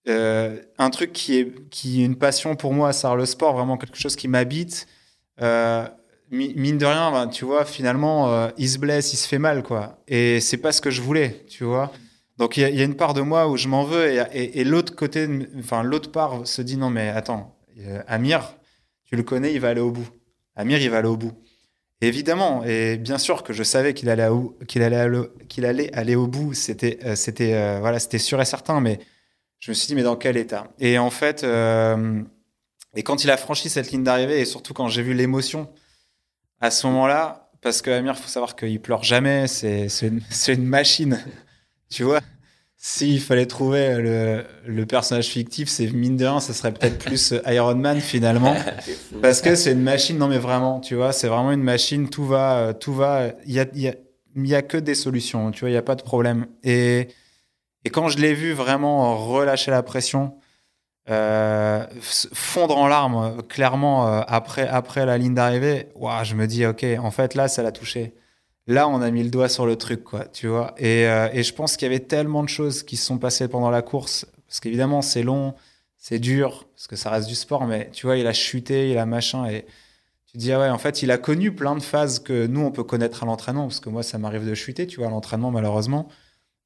euh, un truc qui est, qui une passion pour moi, c'est le sport, vraiment quelque chose qui m'habite. Euh, mine de rien, ben, tu vois, finalement, euh, il se blesse, il se fait mal, quoi. Et c'est pas ce que je voulais, tu vois. Donc il y, a une part de moi où je m'en veux et, l'autre côté, enfin l'autre part se dit non mais attends, Amir, tu le connais, il va aller au bout. Amir, il va aller au bout. évidemment, et bien sûr que je savais qu'il allait, qu'il allait, qu'il allait aller au bout. C'était, c'était, voilà, c'était sûr et certain. Mais je me suis dit, mais dans quel état? Et en fait, euh, et quand il a franchi cette ligne d'arrivée, et surtout quand j'ai vu l'émotion à ce moment-là, parce que Amir, faut savoir qu'il pleure jamais, c'est une, *laughs* une, machine, tu vois. S'il fallait trouver le, le, personnage fictif, c'est mine de rien, ça serait peut-être plus Iron Man finalement, *laughs* parce que c'est une machine. Non mais vraiment, tu vois, c'est vraiment une machine. Tout va, tout va. Il y a, y, a, y a que des solutions, tu vois. Il y a pas de problème. Et et quand je l'ai vu vraiment relâcher la pression, euh, fondre en larmes clairement euh, après, après la ligne d'arrivée, je me dis, ok, en fait là, ça l'a touché. Là, on a mis le doigt sur le truc, quoi, tu vois. Et, euh, et je pense qu'il y avait tellement de choses qui se sont passées pendant la course, parce qu'évidemment, c'est long, c'est dur, parce que ça reste du sport, mais tu vois, il a chuté, il a machin, et tu dis, ah ouais, en fait, il a connu plein de phases que nous, on peut connaître à l'entraînement, parce que moi, ça m'arrive de chuter, tu vois, à l'entraînement, malheureusement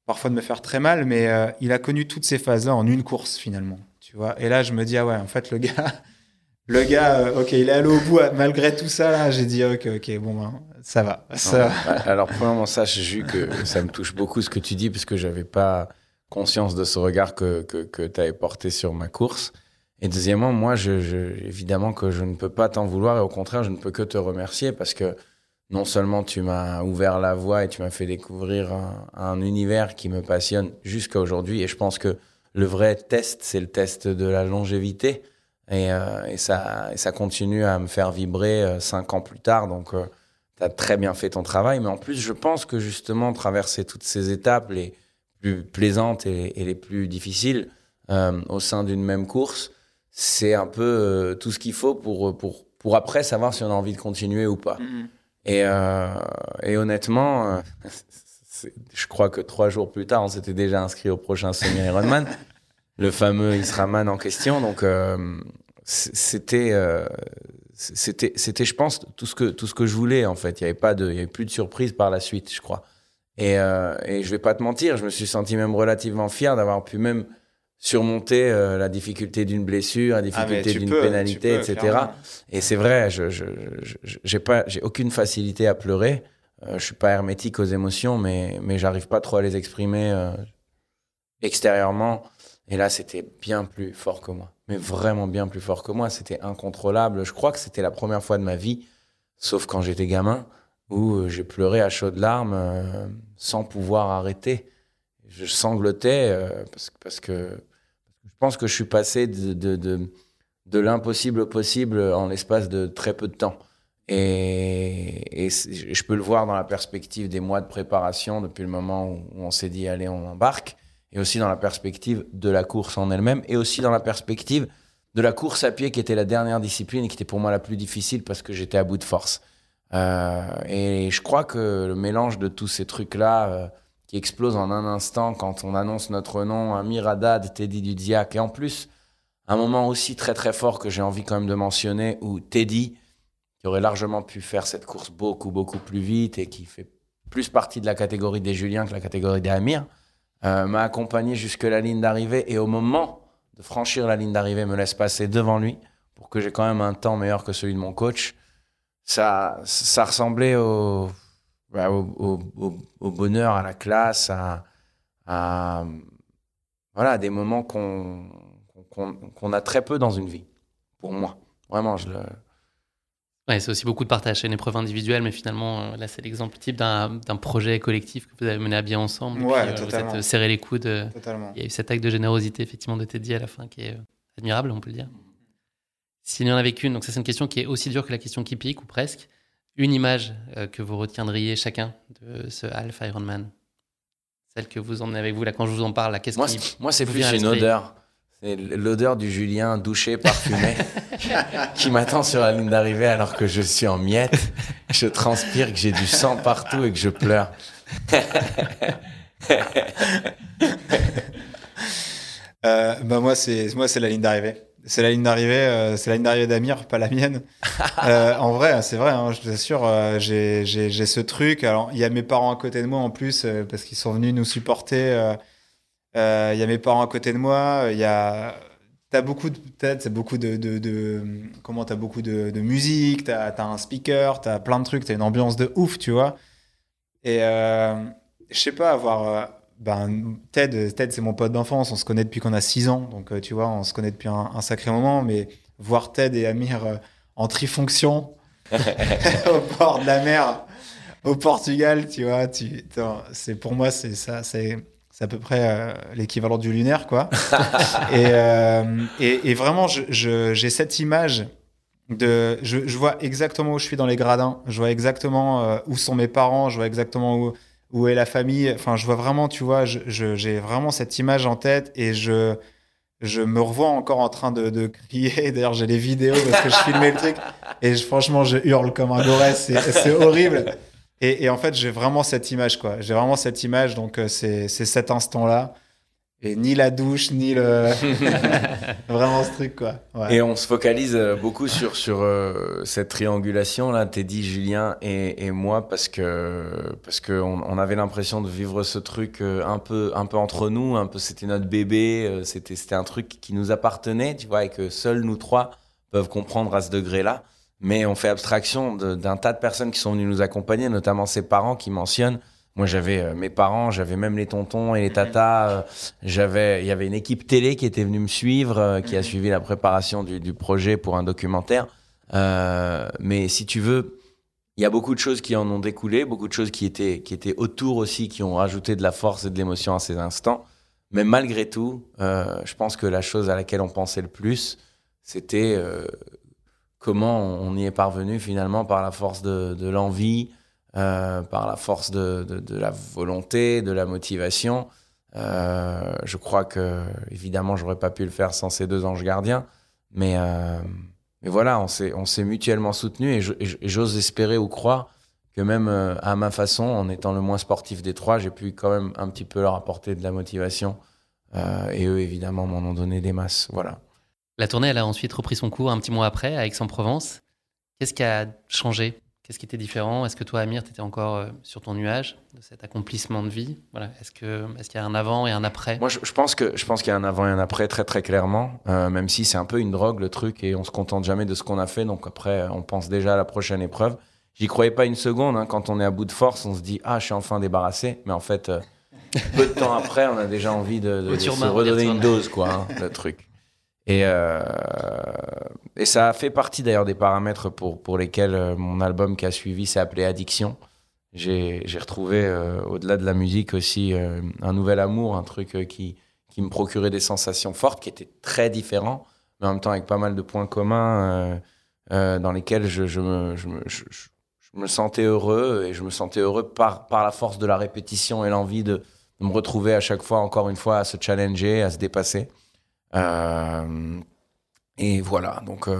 parfois de me faire très mal, mais euh, il a connu toutes ces phases-là en une course finalement. Tu vois Et là, je me dis, ah ouais, en fait, le gars, *laughs* le gars, euh, ok, il est allé au bout malgré tout ça. Là, j'ai dit, ok, ok, bon, ben, ça va. Ça...
Alors, premièrement, sache, Jus, que ça me touche beaucoup ce que tu dis, parce que j'avais pas conscience de ce regard que, que, que tu avais porté sur ma course. Et deuxièmement, moi, je, je, évidemment que je ne peux pas t'en vouloir, et au contraire, je ne peux que te remercier parce que non seulement tu m'as ouvert la voie et tu m'as fait découvrir un, univers qui me passionne jusqu'à aujourd'hui. Et je pense que le vrai test, c'est le test de la longévité. Et, euh, et, ça, et ça continue à me faire vibrer euh, cinq ans plus tard. Donc, euh, tu as très bien fait ton travail. Mais en plus, je pense que justement, traverser toutes ces étapes, les plus plaisantes et, les plus difficiles, au sein d'une même course, c'est un peu tout ce qu'il faut pour, pour, pour après savoir si on a envie de continuer ou pas. Mm-hmm. Et, euh, et honnêtement, euh, je crois que trois jours plus tard, on s'était déjà inscrit au prochain semi-Ironman, *laughs* le fameux Israman en question. Donc, euh, c'était, c'était, c'était, je pense, tout ce que tout ce que je voulais en fait. Il y avait pas de, il y avait plus de surprise par la suite, je crois. Et, et je vais pas te mentir, je me suis senti même relativement fier d'avoir pu même surmonter euh, la difficulté d'une blessure, la ah, difficulté d'une pénalité, etc. Et c'est vrai, je j'ai pas, j'ai aucune facilité à pleurer. Euh, je suis pas hermétique aux émotions, mais mais j'arrive pas trop à les exprimer euh, extérieurement. Et là, c'était bien plus fort que moi, mais vraiment bien plus fort que moi. C'était incontrôlable. Je crois que c'était la première fois de ma vie, sauf quand j'étais gamin, où j'ai pleuré à chaudes larmes sans pouvoir arrêter. Je sanglotais parce, parce, que je pense que je suis passé de, de, de, de l'impossible au possible en l'espace de très peu de temps. Et, je peux le voir dans la perspective des mois de préparation depuis le moment où on s'est dit allez on embarque et aussi dans la perspective de la course en elle-même, et aussi dans la perspective de la course à pied qui était la dernière discipline et qui était pour moi la plus difficile parce que j'étais à bout de force. Euh, et je crois que le mélange de tous ces trucs-là euh, qui explosent en un instant quand on annonce notre nom, Amir Haddad, Teddy Dudziak, et en plus, un moment aussi très très fort que j'ai envie quand même de mentionner où Teddy, qui aurait largement pu faire cette course beaucoup beaucoup plus vite et qui fait plus partie de la catégorie des Juliens que la catégorie des Amir, euh, m'a accompagné jusque la ligne d'arrivée et au moment de franchir la ligne d'arrivée me laisse passer devant lui pour que j'ai quand même un temps meilleur que celui de mon coach. Ça, ça ressemblait au, bah, au, au, bonheur, à la classe, à, à voilà, des moments qu'on qu'on a très peu dans une vie, pour moi. Vraiment, je le,
c'est aussi beaucoup de partage. C'est une épreuve individuelle, mais finalement, euh, là, c'est l'exemple type d'un projet collectif que vous avez mené à bien ensemble.
Ouais,
puis, euh, vous êtes serré les coudes. Euh, totalement. Il y a eu cet acte de générosité, effectivement, de Teddy à la fin, qui est admirable, on peut le dire. S'il y en avait qu'une, donc ça, c'est une question qui est aussi dure que la question qui pique, ou presque. Une image que vous retiendriez chacun de ce Half Ironman? Celle que vous emmenez avec vous, là, quand je vous en parle, qu'est-ce
qui. Moi, c'est plus une odeur. C'est l'odeur du Julien douché, parfumé, *laughs* qui m'attend sur la ligne d'arrivée alors que je suis en miettes. Je transpire, que j'ai du sang partout et que je pleure. *laughs*
euh, bah moi, c'est moi, c'est la ligne d'arrivée. C'est la ligne d'arrivée, euh, c'est la ligne d'arrivée d'Amir, pas la mienne. *laughs* Euh, en vrai, c'est vrai, hein, je t'assure, euh, j'ai ce truc. Alors, il y a mes parents à côté de moi en plus, parce qu'ils sont venus nous supporter il euh, y a mes parents à côté de moi. Il y a T'as beaucoup de peut-être c'est beaucoup de, de, de, comment t'as beaucoup de, de musique t'as as un speaker t'as plein de trucs t'as une ambiance de ouf tu vois et euh, je sais pas avoir euh, ben Ted Ted c'est mon pote d'enfance on se connaît depuis qu'on a 6 ans donc euh, tu vois on se connaît depuis un, un sacré moment mais voir Ted et Amir en trifonction *laughs* au bord de la mer au Portugal tu vois tu c'est pour moi c'est ça c'est c'est à peu près euh, l'équivalent du lunaire, quoi. *laughs* Euh, et, et, vraiment, j'ai cette image de. Je, vois exactement où je suis dans les gradins, je vois exactement euh, où sont mes parents, je vois exactement où, où est la famille. Enfin, je vois vraiment, tu vois, j'ai vraiment cette image en tête et je. Je me revois encore en train de, de crier. *laughs* D'ailleurs, j'ai les vidéos parce que je filmais le truc. Et franchement, je hurle comme un gorès. C'est horrible. Et, en fait, j'ai vraiment cette image, quoi. J'ai vraiment cette image, donc euh, c'est cet instant-là. Et ni la douche, ni le. *laughs* vraiment ce truc, quoi.
Et on se focalise euh, beaucoup sur, sur euh, cette triangulation-là, Teddy, Julien et, et, moi, parce que parce qu'on on avait l'impression de vivre ce truc un peu, un peu entre nous, un peu c'était notre bébé, c'était un truc qui nous appartenait, tu vois, et que seuls nous trois peuvent comprendre à ce degré-là mais on fait abstraction d'un tas de personnes qui sont venues nous accompagner, notamment ses parents qui mentionnent. Moi, j'avais euh, mes parents, j'avais même les tontons et les tatas. Euh, j'avais, il y avait une équipe télé qui était venue me suivre, euh, qui a suivi la préparation du, du projet pour un documentaire. mais si tu veux, il y a beaucoup de choses qui en ont découlé, beaucoup de choses qui étaient, qui étaient autour aussi, qui ont rajouté de la force et de l'émotion à ces instants. Mais malgré tout, je pense que la chose à laquelle on pensait le plus, c'était comment on y est parvenu finalement par la force de, l'envie, euh, par la force de, la volonté, de la motivation. Euh, je crois que, évidemment, j'aurais pas pu le faire sans ces deux anges gardiens, mais, euh, mais voilà, on s'est mutuellement soutenus et j'ose espérer ou croire que même à ma façon, en étant le moins sportif des trois, j'ai pu quand même un petit peu leur apporter de la motivation. et eux, évidemment, m'en ont donné des masses. Voilà.
La tournée, elle a ensuite repris son cours un petit mois après à Aix-en-Provence. Qu'est-ce qui a changé? Qu'est-ce qui était différent? Est-ce que toi, Amir, tu étais encore euh, sur ton nuage de cet accomplissement de vie? Voilà. Est-ce qu'il est y a un avant et un après?
Moi, je, pense que je pense qu'il y a un avant et un après très très clairement. Euh, même si c'est un peu une drogue le truc et on se contente jamais de ce qu'on a fait. Donc après, on pense déjà à la prochaine épreuve. J'y croyais pas une seconde. Hein. Quand on est à bout de force, on se dit ah, je suis enfin débarrassé. Mais en fait, euh, *laughs* peu de temps après, on a déjà envie de, se redonner une dose, quoi, hein, le truc. Et, euh, et ça a fait partie d'ailleurs des paramètres pour, pour lesquels euh, mon album qui a suivi s'est appelé Addiction. J'ai retrouvé, euh, au-delà de la musique, aussi un nouvel amour, un truc qui, qui me procurait des sensations fortes, qui étaient très différents, mais en même temps avec pas mal de points communs dans lesquels je, je, me, je, me, je, me sentais heureux et je me sentais heureux par, par la force de la répétition et l'envie de me retrouver à chaque fois, encore une fois, à se challenger, à se dépasser. Euh, et voilà, donc euh,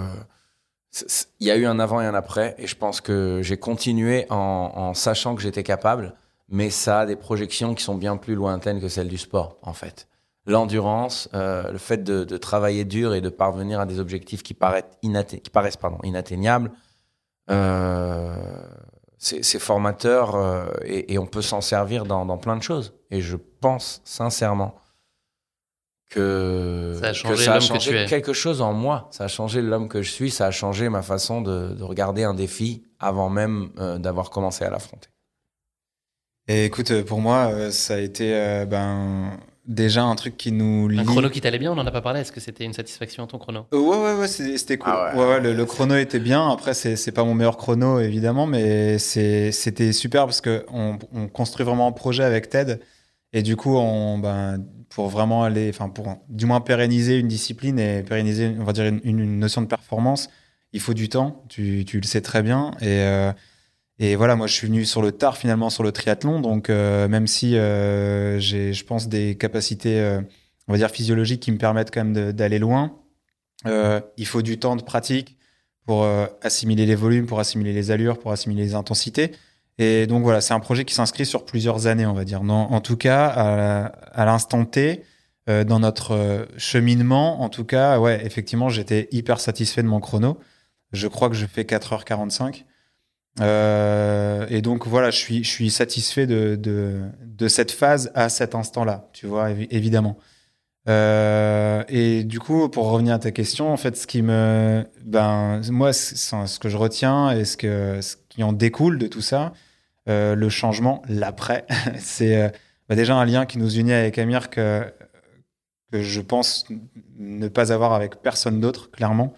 il y a eu un avant et un après, et je pense que j'ai continué en, sachant que j'étais capable, mais ça a des projections qui sont bien plus lointaines que celles du sport, en fait. L'endurance, euh, le fait de, travailler dur et de parvenir à des objectifs qui, paraissent inatteignables, euh, c'est formateur et, on peut s'en servir dans plein de choses. Et je pense sincèrement que
Ça a
que
changé
ça a
l'homme que
changé
tu es.
quelque chose en moi. Ça a changé l'homme que je suis. Ça a changé ma façon de, de regarder un défi avant même euh, d'avoir commencé à l'affronter.
Et écoute, euh, pour moi, euh, ça a été euh, ben, déjà un truc qui nous lie.
Un chrono qui t'allait bien, on n'en a pas parlé. Est-ce que c'était une satisfaction ton chrono?
Euh, ouais, ouais, ouais, c'était cool.
Ah
ouais,
ouais.
ouais, le, le chrono était bien. Après, c'est pas mon meilleur chrono, évidemment, mais c'était super parce que on, on construit vraiment un projet avec Ted. Et du coup, on, ben, pour vraiment aller, enfin, pour du moins pérenniser une discipline et pérenniser, on va dire, une, notion de performance, il faut du temps. Tu, tu le sais très bien. Et, euh, et voilà, moi, je suis venu sur le tard, finalement, sur le triathlon. Donc, euh, même si euh, j'ai, je pense, des capacités, euh, on va dire, physiologiques qui me permettent quand même d'aller loin, il faut du temps de pratique pour assimiler les volumes, pour assimiler les allures, pour assimiler les intensités. Et donc voilà, c'est un projet qui s'inscrit sur plusieurs années, on va dire. Non, en tout cas, à, l'instant T, euh, dans notre euh, cheminement, en tout cas, ouais, effectivement, j'étais hyper satisfait de mon chrono. Je crois que je fais 4h45. Euh, et donc voilà, je suis, satisfait de, cette phase à cet instant-là, tu vois, évi- évidemment. Euh, et du coup, pour revenir à ta question, en fait, ce qui me, ben, moi, ce que je retiens et ce que, ce qui en découle de tout ça, euh, le changement, l'après, *laughs* c'est euh, bah, déjà un lien qui nous unit avec Amir que, je pense ne pas avoir avec personne d'autre, clairement.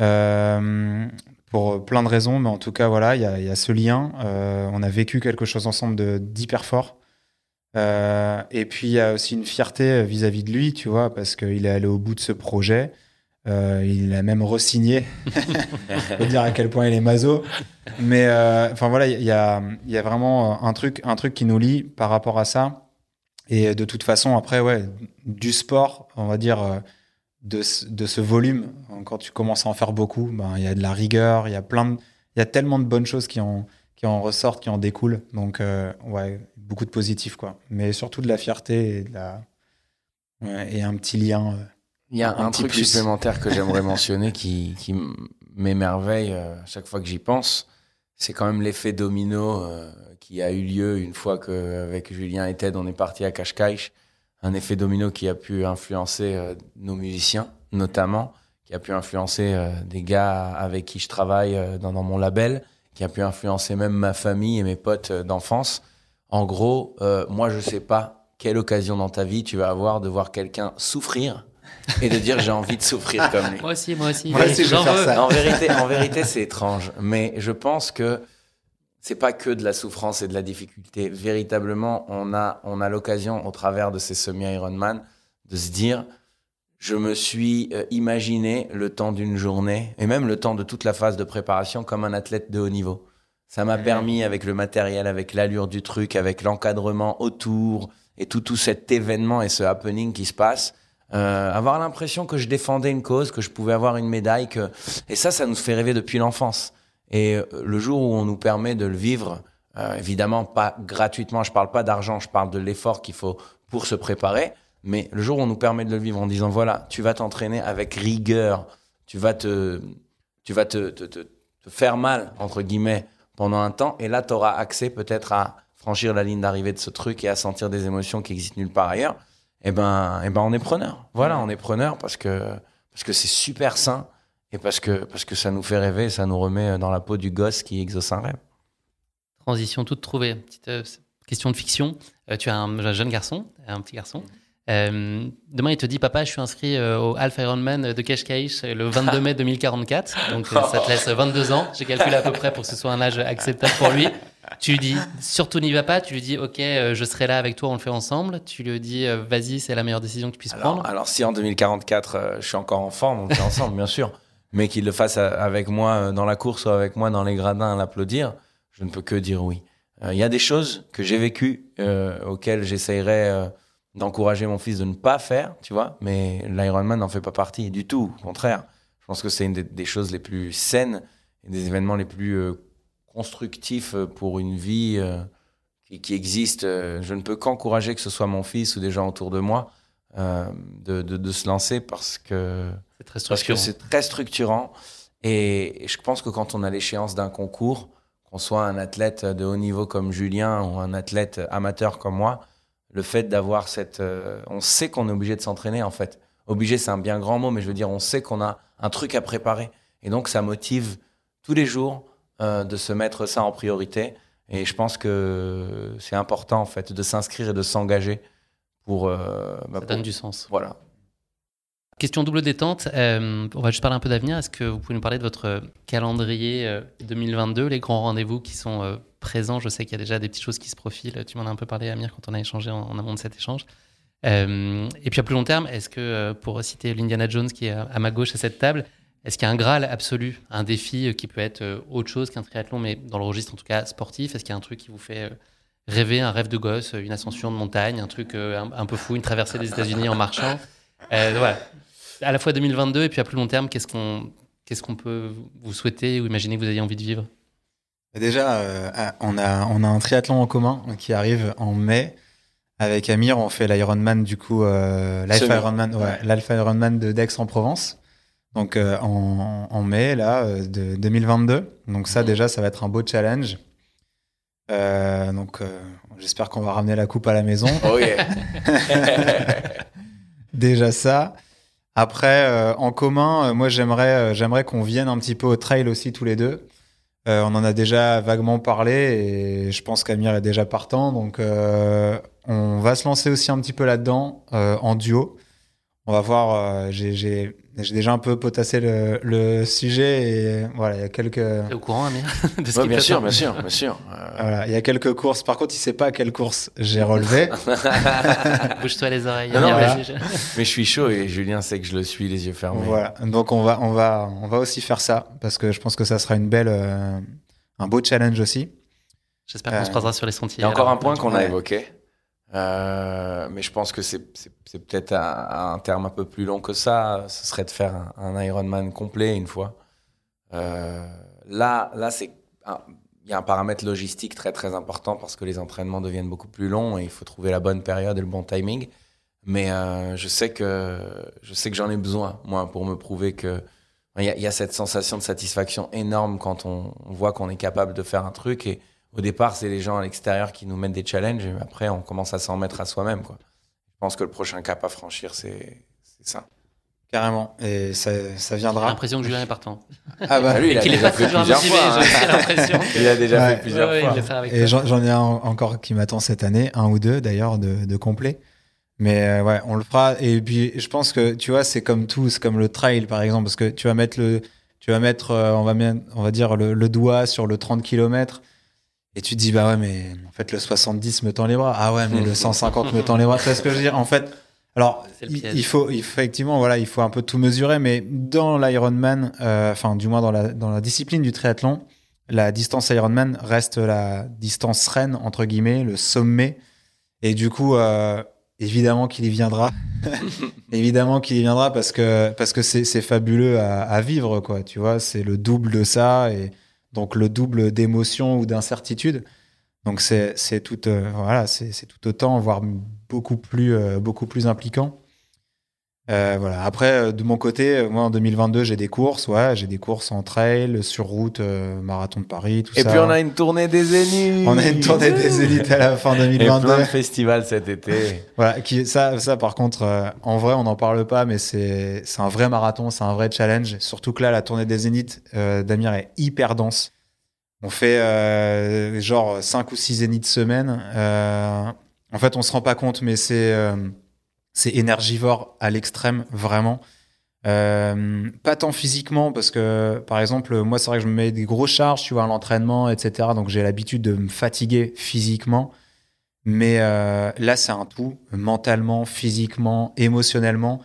Euh, pour plein de raisons, mais en tout cas, voilà, il y a, ce lien. On a vécu quelque chose ensemble d'hyper fort. Et puis, il y a aussi une fierté vis-à-vis de lui, tu vois, parce qu'il est allé au bout de ce projet. Euh, il a même re-signé. *laughs* Peut dire à quel point il est maso. Mais euh, enfin voilà, il y a, y a vraiment un truc, un truc qui nous lie par rapport à ça. Et de toute façon, après, ouais, du sport, on va dire, euh, de, ce- de ce volume, quand tu commences à en faire beaucoup, ben, il y a de la rigueur, il y a plein de, il y a tellement de bonnes choses qui en, qui en ressortent, qui en découlent. Donc, euh, ouais, beaucoup de positifs, quoi. Mais surtout de la fierté et, de la, ouais, et un petit lien.
Il y a
Un
un,
petit
truc
plus.
supplémentaire que j'aimerais *laughs* mentionner qui, qui m'émerveille euh, chaque fois que j'y pense. C'est quand même l'effet domino euh, qui a eu lieu une fois qu'avec Julien et Ted, on est parti à Cascais. Un effet domino qui a pu influencer euh, nos musiciens, notamment, qui a pu influencer euh, des gars avec qui je travaille dans, dans mon label, qui a pu influencer même ma famille et mes potes d'enfance. En gros, moi, je sais pas quelle occasion dans ta vie tu vas avoir de voir quelqu'un souffrir et de dire j'ai envie de souffrir comme lui.
Moi aussi, moi aussi.
Moi aussi, je faire
veux.
ça.
En vérité, en vérité, c'est étrange, mais je pense que c'est pas que de la souffrance et de la difficulté. Véritablement, on a, on a l'occasion, au travers de ces semi-Ironman, de se dire, je me suis euh, imaginé le temps d'une journée et même le temps de toute la phase de préparation comme un athlète de haut niveau. Ça m'a permis, avec le matériel, avec l'allure du truc, avec l'encadrement autour et tout, tout cet événement et ce happening qui se passe, euh, avoir l'impression que je défendais une cause, que je pouvais avoir une médaille, que et ça, ça nous fait rêver depuis l'enfance. Et euh, le jour où on nous permet de le vivre, euh, évidemment pas gratuitement, je parle pas d'argent, je parle de l'effort qu'il faut pour se préparer, mais le jour où on nous permet de le vivre en disant voilà, tu vas t'entraîner avec rigueur, tu vas te, tu vas te, te, faire mal entre guillemets pendant un temps, et là tu auras accès peut-être à franchir la ligne d'arrivée de ce truc et à sentir des émotions qui existent nulle part ailleurs. Et ben, et ben on est preneur. Voilà, on est preneur parce que parce que c'est super sain et parce que, parce que ça nous fait rêver, ça nous remet dans la peau du gosse qui exauce un rêve.
Transition toute trouvée. Petite euh, question de fiction. Euh, tu as un, un jeune garçon, un petit garçon. Euh, demain, il te dit, papa, je suis inscrit euh, au Alpha Ironman de Cascais le 22 mai 2044. Donc, euh, ça te laisse 22 ans. J'ai calculé à peu près pour que ce soit un âge acceptable pour lui. Tu lui dis, surtout n'y va pas. Tu lui dis, OK, je serai là avec toi, on le fait ensemble. Tu lui dis, vas-y, c'est la meilleure décision que tu puisses prendre.
Alors, si en 2044, je suis encore en forme, on le fait ensemble, bien sûr. Mais qu'il le fasse avec moi dans la course ou avec moi dans les gradins à l'applaudir, je ne peux que dire oui. Il y a des choses que j'ai vécues auxquelles j'essayerais d'encourager mon fils de ne pas faire, tu vois, mais l'Ironman n'en fait pas partie du tout, au contraire. Je pense que c'est une des, choses les plus saines et des événements les plus euh, constructifs euh, pour une vie euh, qui, existe. Je ne peux qu'encourager que ce soit mon fils ou des gens autour de moi de, de, se lancer parce que c'est très structurant. c'est très structurant. Et, et, je pense que quand on a l'échéance d'un concours, qu'on soit un athlète de haut niveau comme Julien ou un athlète amateur comme moi, le fait d'avoir cette. Euh, on sait qu'on est obligé de s'entraîner, en fait. Obligé, c'est un bien grand mot, mais je veux dire, on sait qu'on a un truc à préparer. Et donc, ça motive tous les jours euh, de se mettre ça en priorité. Et je pense que c'est important, en fait, de s'inscrire et de s'engager pour.
Euh, bah, ça donne du sens.
Voilà.
Question double détente. on va juste parler un peu d'avenir. Est-ce que vous pouvez nous parler de votre calendrier 2022, les grands rendez-vous qui sont présent. Je sais qu'il y a déjà des petites choses qui se profilent. Tu m'en as un peu parlé, Amir, quand on a échangé en, amont de cet échange. Euh, et puis à plus long terme, est-ce que, euh, pour citer l'Indiana Jones qui est à, ma gauche à cette table, est-ce qu'il y a un Graal absolu, un défi euh, qui peut être autre chose qu'un triathlon, mais dans le registre en tout cas sportif? Est-ce qu'il y a un truc qui vous fait rêver, un rêve de gosse, une ascension de montagne, un truc un, peu fou, une traversée des États-Unis en marchant? Voilà. À la fois 2022 et puis à plus long terme, qu'est-ce qu'on qu'est-ce qu'on peut vous souhaiter ou imaginer que vous ayez envie de vivre?
Déjà, euh, on, a, on a un triathlon en commun qui arrive en mai. Avec Amir, on fait l'Ironman, du coup, euh, l'Alpha Ironman, ouais, Ironman de Dex en Provence. Donc euh, en, en, mai, là, de 2022. Donc ça, mhm. déjà, ça va être un beau challenge. donc j'espère qu'on va ramener la coupe à la maison.
Oh yeah. *laughs*
déjà ça. Après, en commun, moi, j'aimerais, j'aimerais qu'on vienne un petit peu au trail aussi tous les deux. Euh, on en a déjà vaguement parlé et je pense qu'Amir est déjà partant. Donc, euh, on va se lancer aussi un petit peu là-dedans euh, en duo. On va voir. j'ai j'ai déjà un peu potassé le, le, sujet et voilà, il y a quelques.
T'es au courant, Amir *laughs*
de ce Bien sûr, bien sûr, bien sûr.
Voilà, il y a quelques courses. Par contre, il sait pas à quelle course j'ai relevé. *laughs*
Bouge-toi les oreilles.
mais, je suis chaud et Julien sait que je le suis les yeux fermés.
Voilà, donc on va, on va, on va aussi faire ça parce que je pense que ça sera une belle, euh, un beau challenge aussi.
J'espère qu'on se croisera sur les sentiers.
Il y a encore un point qu'on a évoqué. Euh, mais je pense que c'est peut-être un, terme un peu plus long que ça. Ce serait de faire un, Ironman complet une fois. Euh, là, là c'est il y a un paramètre logistique très très important parce que les entraînements deviennent beaucoup plus longs et il faut trouver la bonne période et le bon timing. Mais euh, je sais que je sais que j'en ai besoin moi pour me prouver que il y, y, a cette sensation de satisfaction énorme quand on, on voit qu'on est capable de faire un truc et au départ, c'est les gens à l'extérieur qui nous mettent des challenges et après, on commence à s'en mettre à soi-même. Quoi. Je pense que le prochain cap à franchir, c'est ça.
Carrément. Et ça, ça viendra. J'ai
l'impression que Julien est partant.
Ah bah lui, il a déjà fait plusieurs fois. Hein. Il a déjà fait plusieurs fois.
Et j'en ai un encore qui m'attend cette année, un ou deux d'ailleurs, de, de complet. Mais euh, ouais, on le fera. Et puis, je pense que, tu vois, c'est comme tout, c'est comme le trail, par exemple, parce que tu vas mettre le, tu vas mettre, euh, on va, on va dire, le, le doigt sur le 30 km et tu te dis, bah ouais, mais en fait, le 70 me tend les bras. Ah ouais, mais le 150 me tend les bras. C'est ce que je veux dire? En fait, alors, il, faut, effectivement, voilà, il faut un peu tout mesurer, mais dans l'Ironman, euh, enfin, du moins dans la, dans la discipline du triathlon, la distance Ironman reste la distance reine, entre guillemets, le sommet. Et du coup, euh, évidemment qu'il y viendra. *laughs* évidemment qu'il y viendra parce que parce que c'est fabuleux à, à, vivre, quoi. Tu vois, c'est le double de ça. Et donc le double d'émotion ou d'incertitude. Donc c'est tout euh, tout autant voire beaucoup plus euh, beaucoup plus impliquant. Euh, voilà. Après, de mon côté, moi en 2022, j'ai des courses, ouais, j'ai des courses en trail, sur route, marathon de Paris, tout
ça. Et puis on a une tournée des Zéniths.
On a une tournée des Zéniths à la fin 2022. Et
plein de festivals cet été. *laughs*
voilà, qui, ça, ça par contre, en vrai, on n'en parle pas, mais c'est un vrai marathon, c'est un vrai challenge. Surtout que là, la tournée des Zéniths d'Amir est hyper dense. On fait euh, genre 5 ou 6 zéniths semaine. Euh, en fait, on se rend pas compte, mais c'est euh, c'est énergivore à l'extrême, vraiment. Euh, pas tant physiquement, parce que, par exemple, moi, c'est vrai que je me mets des grosses charges, tu vois, à l'entraînement, etc. Donc, j'ai l'habitude de me fatiguer physiquement. Mais euh, là, c'est un tout, mentalement, physiquement, émotionnellement.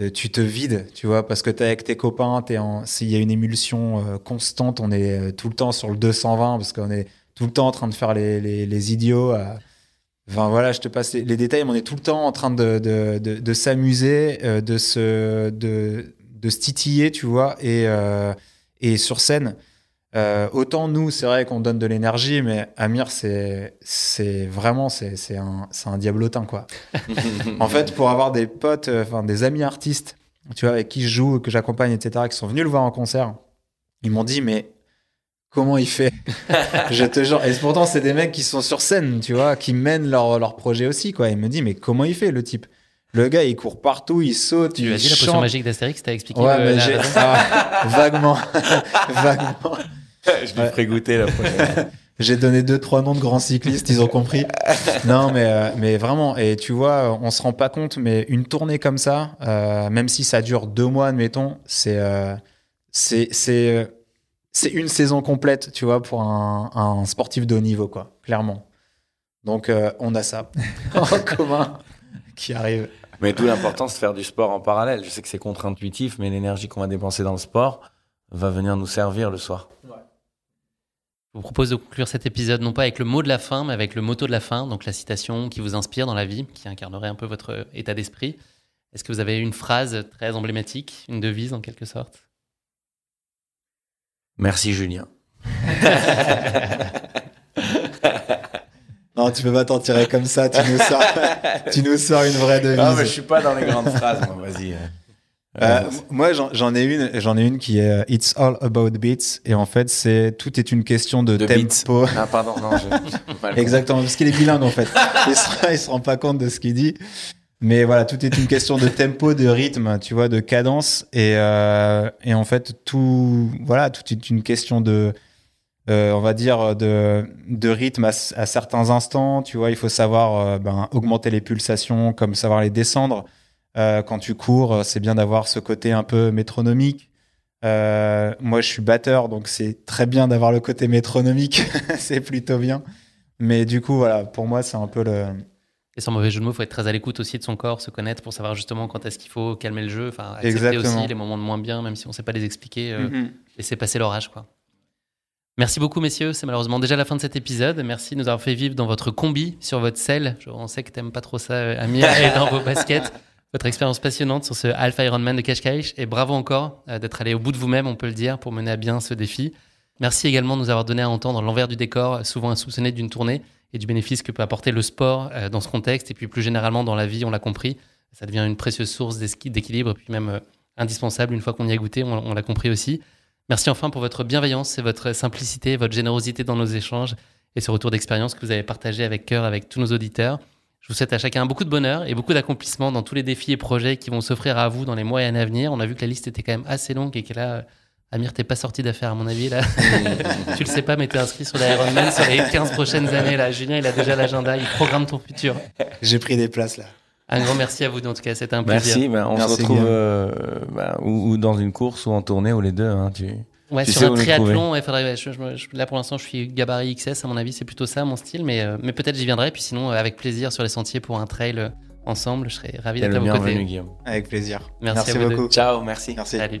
Euh, tu te vides, tu vois, parce que tu es avec tes copains, s'il y a une émulsion constante, on est tout le temps sur le 220, parce qu'on est tout le temps en train de faire les, les, les idiots. Enfin voilà, je te passe les, détails, mais on est tout le temps en train de, de, de, s'amuser, euh, de, se, de, de se titiller, tu vois, et, euh, et sur scène. Euh, autant nous, c'est vrai qu'on donne de l'énergie, mais Amir, c'est, c'est vraiment, c'est, c'est, un, c'est un diablotin, quoi. *laughs* en fait, pour avoir des potes, enfin des amis artistes, tu vois, avec qui je joue, que j'accompagne, etc., qui sont venus le voir en concert, ils m'ont dit, mais comment il fait *laughs* Je te jure. Et pourtant, c'est des mecs qui sont sur scène, tu vois, qui mènent leur, leur projet aussi, quoi. Il me dit, mais comment il fait, le type? Le gars, il court partout, il saute, tu il
as dit la potion magique d'Astérix, t'as expliqué
ouais, mais j'ai... Ah, vaguement, *laughs* vaguement.
Je lui ferai goûter la prochaine. *laughs*
J'ai donné deux trois noms de grands cyclistes, ils ont compris. Non, mais euh, mais vraiment, et tu vois, on se rend pas compte, mais une tournée comme ça, euh, même si ça dure deux mois, admettons, c'est euh, c'est c'est une saison complète, tu vois, pour un, sportif de haut niveau, quoi, clairement. Donc, euh, on a ça *laughs* en commun qui arrive.
Mais d'où l'importance de faire du sport en parallèle. Je sais que c'est contre-intuitif, mais l'énergie qu'on va dépenser dans le sport va venir nous servir le soir. Je
vous propose de conclure cet épisode non pas avec le mot de la fin, mais avec le motto de la fin, donc la citation qui vous inspire dans la vie, qui incarnerait un peu votre état d'esprit. Est-ce que vous avez une phrase très emblématique, une devise en quelque sorte?
Merci Julien. *laughs*
non, tu peux pas t'en tirer comme ça. Tu nous sors, *laughs* tu nous sors une vraie devise.
Non, mais je suis pas dans les grandes phrases. Moi, vas-y.
Euh, moi, j'en ai une, j'en ai une qui est euh, It's all about beats et en fait, c'est tout est une question de, tempo.
Ah pardon, non. *laughs*
Exactement, parce qu'il est bilingue en fait. il se, il se rend pas compte de ce qu'il dit. Mais voilà, tout est une question de tempo, de rythme, tu vois, de cadence. Et, euh, et en fait, tout, voilà, tout est une question de, euh, on va dire, de, de rythme à, certains instants. Tu vois, il faut savoir euh, ben, augmenter les pulsations, comme savoir les descendre. Quand tu cours, c'est bien d'avoir ce côté un peu métronomique. Moi, je suis batteur, donc c'est très bien d'avoir le côté métronomique. *laughs* c'est plutôt bien. Mais du coup, voilà, pour moi, c'est un peu le
et sans mauvais jeu de mots, il faut être très à l'écoute aussi de son corps, se connaître pour savoir justement quand est-ce qu'il faut calmer le jeu, enfin accepter aussi les moments de moins bien, même si on ne sait pas les expliquer, euh, mm-hmm. laisser passer l'orage quoi. Merci beaucoup messieurs, c'est malheureusement déjà la fin de cet épisode. Merci de nous avoir fait vivre dans votre combi, sur votre selle. On sait que tu n'aimes pas trop ça, euh, Amir, *laughs* et dans vos baskets. Votre expérience passionnante sur ce Alpha Ironman de Cash Cash et bravo encore euh, d'être allé au bout de vous-même, on peut le dire, pour mener à bien ce défi. Merci également de nous avoir donné à entendre l'envers du décor, souvent insoupçonné d'une tournée et du bénéfice que peut apporter le sport euh, dans ce contexte. Et puis plus généralement dans la vie, on l'a compris, ça devient une précieuse source d'équilibre puis même euh, indispensable une fois qu'on y a goûté, on, l'a compris aussi. Merci enfin pour votre bienveillance et votre simplicité, votre générosité dans nos échanges et ce retour d'expérience que vous avez partagé avec cœur avec tous nos auditeurs. Je vous souhaite à chacun beaucoup de bonheur et beaucoup d'accomplissement dans tous les défis et projets qui vont s'offrir à vous dans les mois et années à venir. On a vu que la liste était quand même assez longue et qu'elle a Amir, t'es pas sorti d'affaire à mon avis là. *laughs* tu le sais pas, mais t'es inscrit sur l'Ironman sur les 15 prochaines années là. Julien, il a déjà l'agenda, il programme ton futur.
J'ai pris des places là.
Un grand merci à vous en tout cas, c'était un plaisir.
Merci, ben, on se retrouve euh, ben, ou, dans une course ou en tournée ou les deux. Hein, tu,
ouais, sur un triathlon, là pour l'instant je suis gabarit XS, à mon avis c'est plutôt ça mon style, mais, euh, mais peut-être j'y viendrai, puis sinon euh, avec plaisir sur les sentiers pour un trail ensemble, je serais ravi d'être à vos côtés.
Avec plaisir.
Merci,
beaucoup.
Ciao, merci.
Merci.
Salut.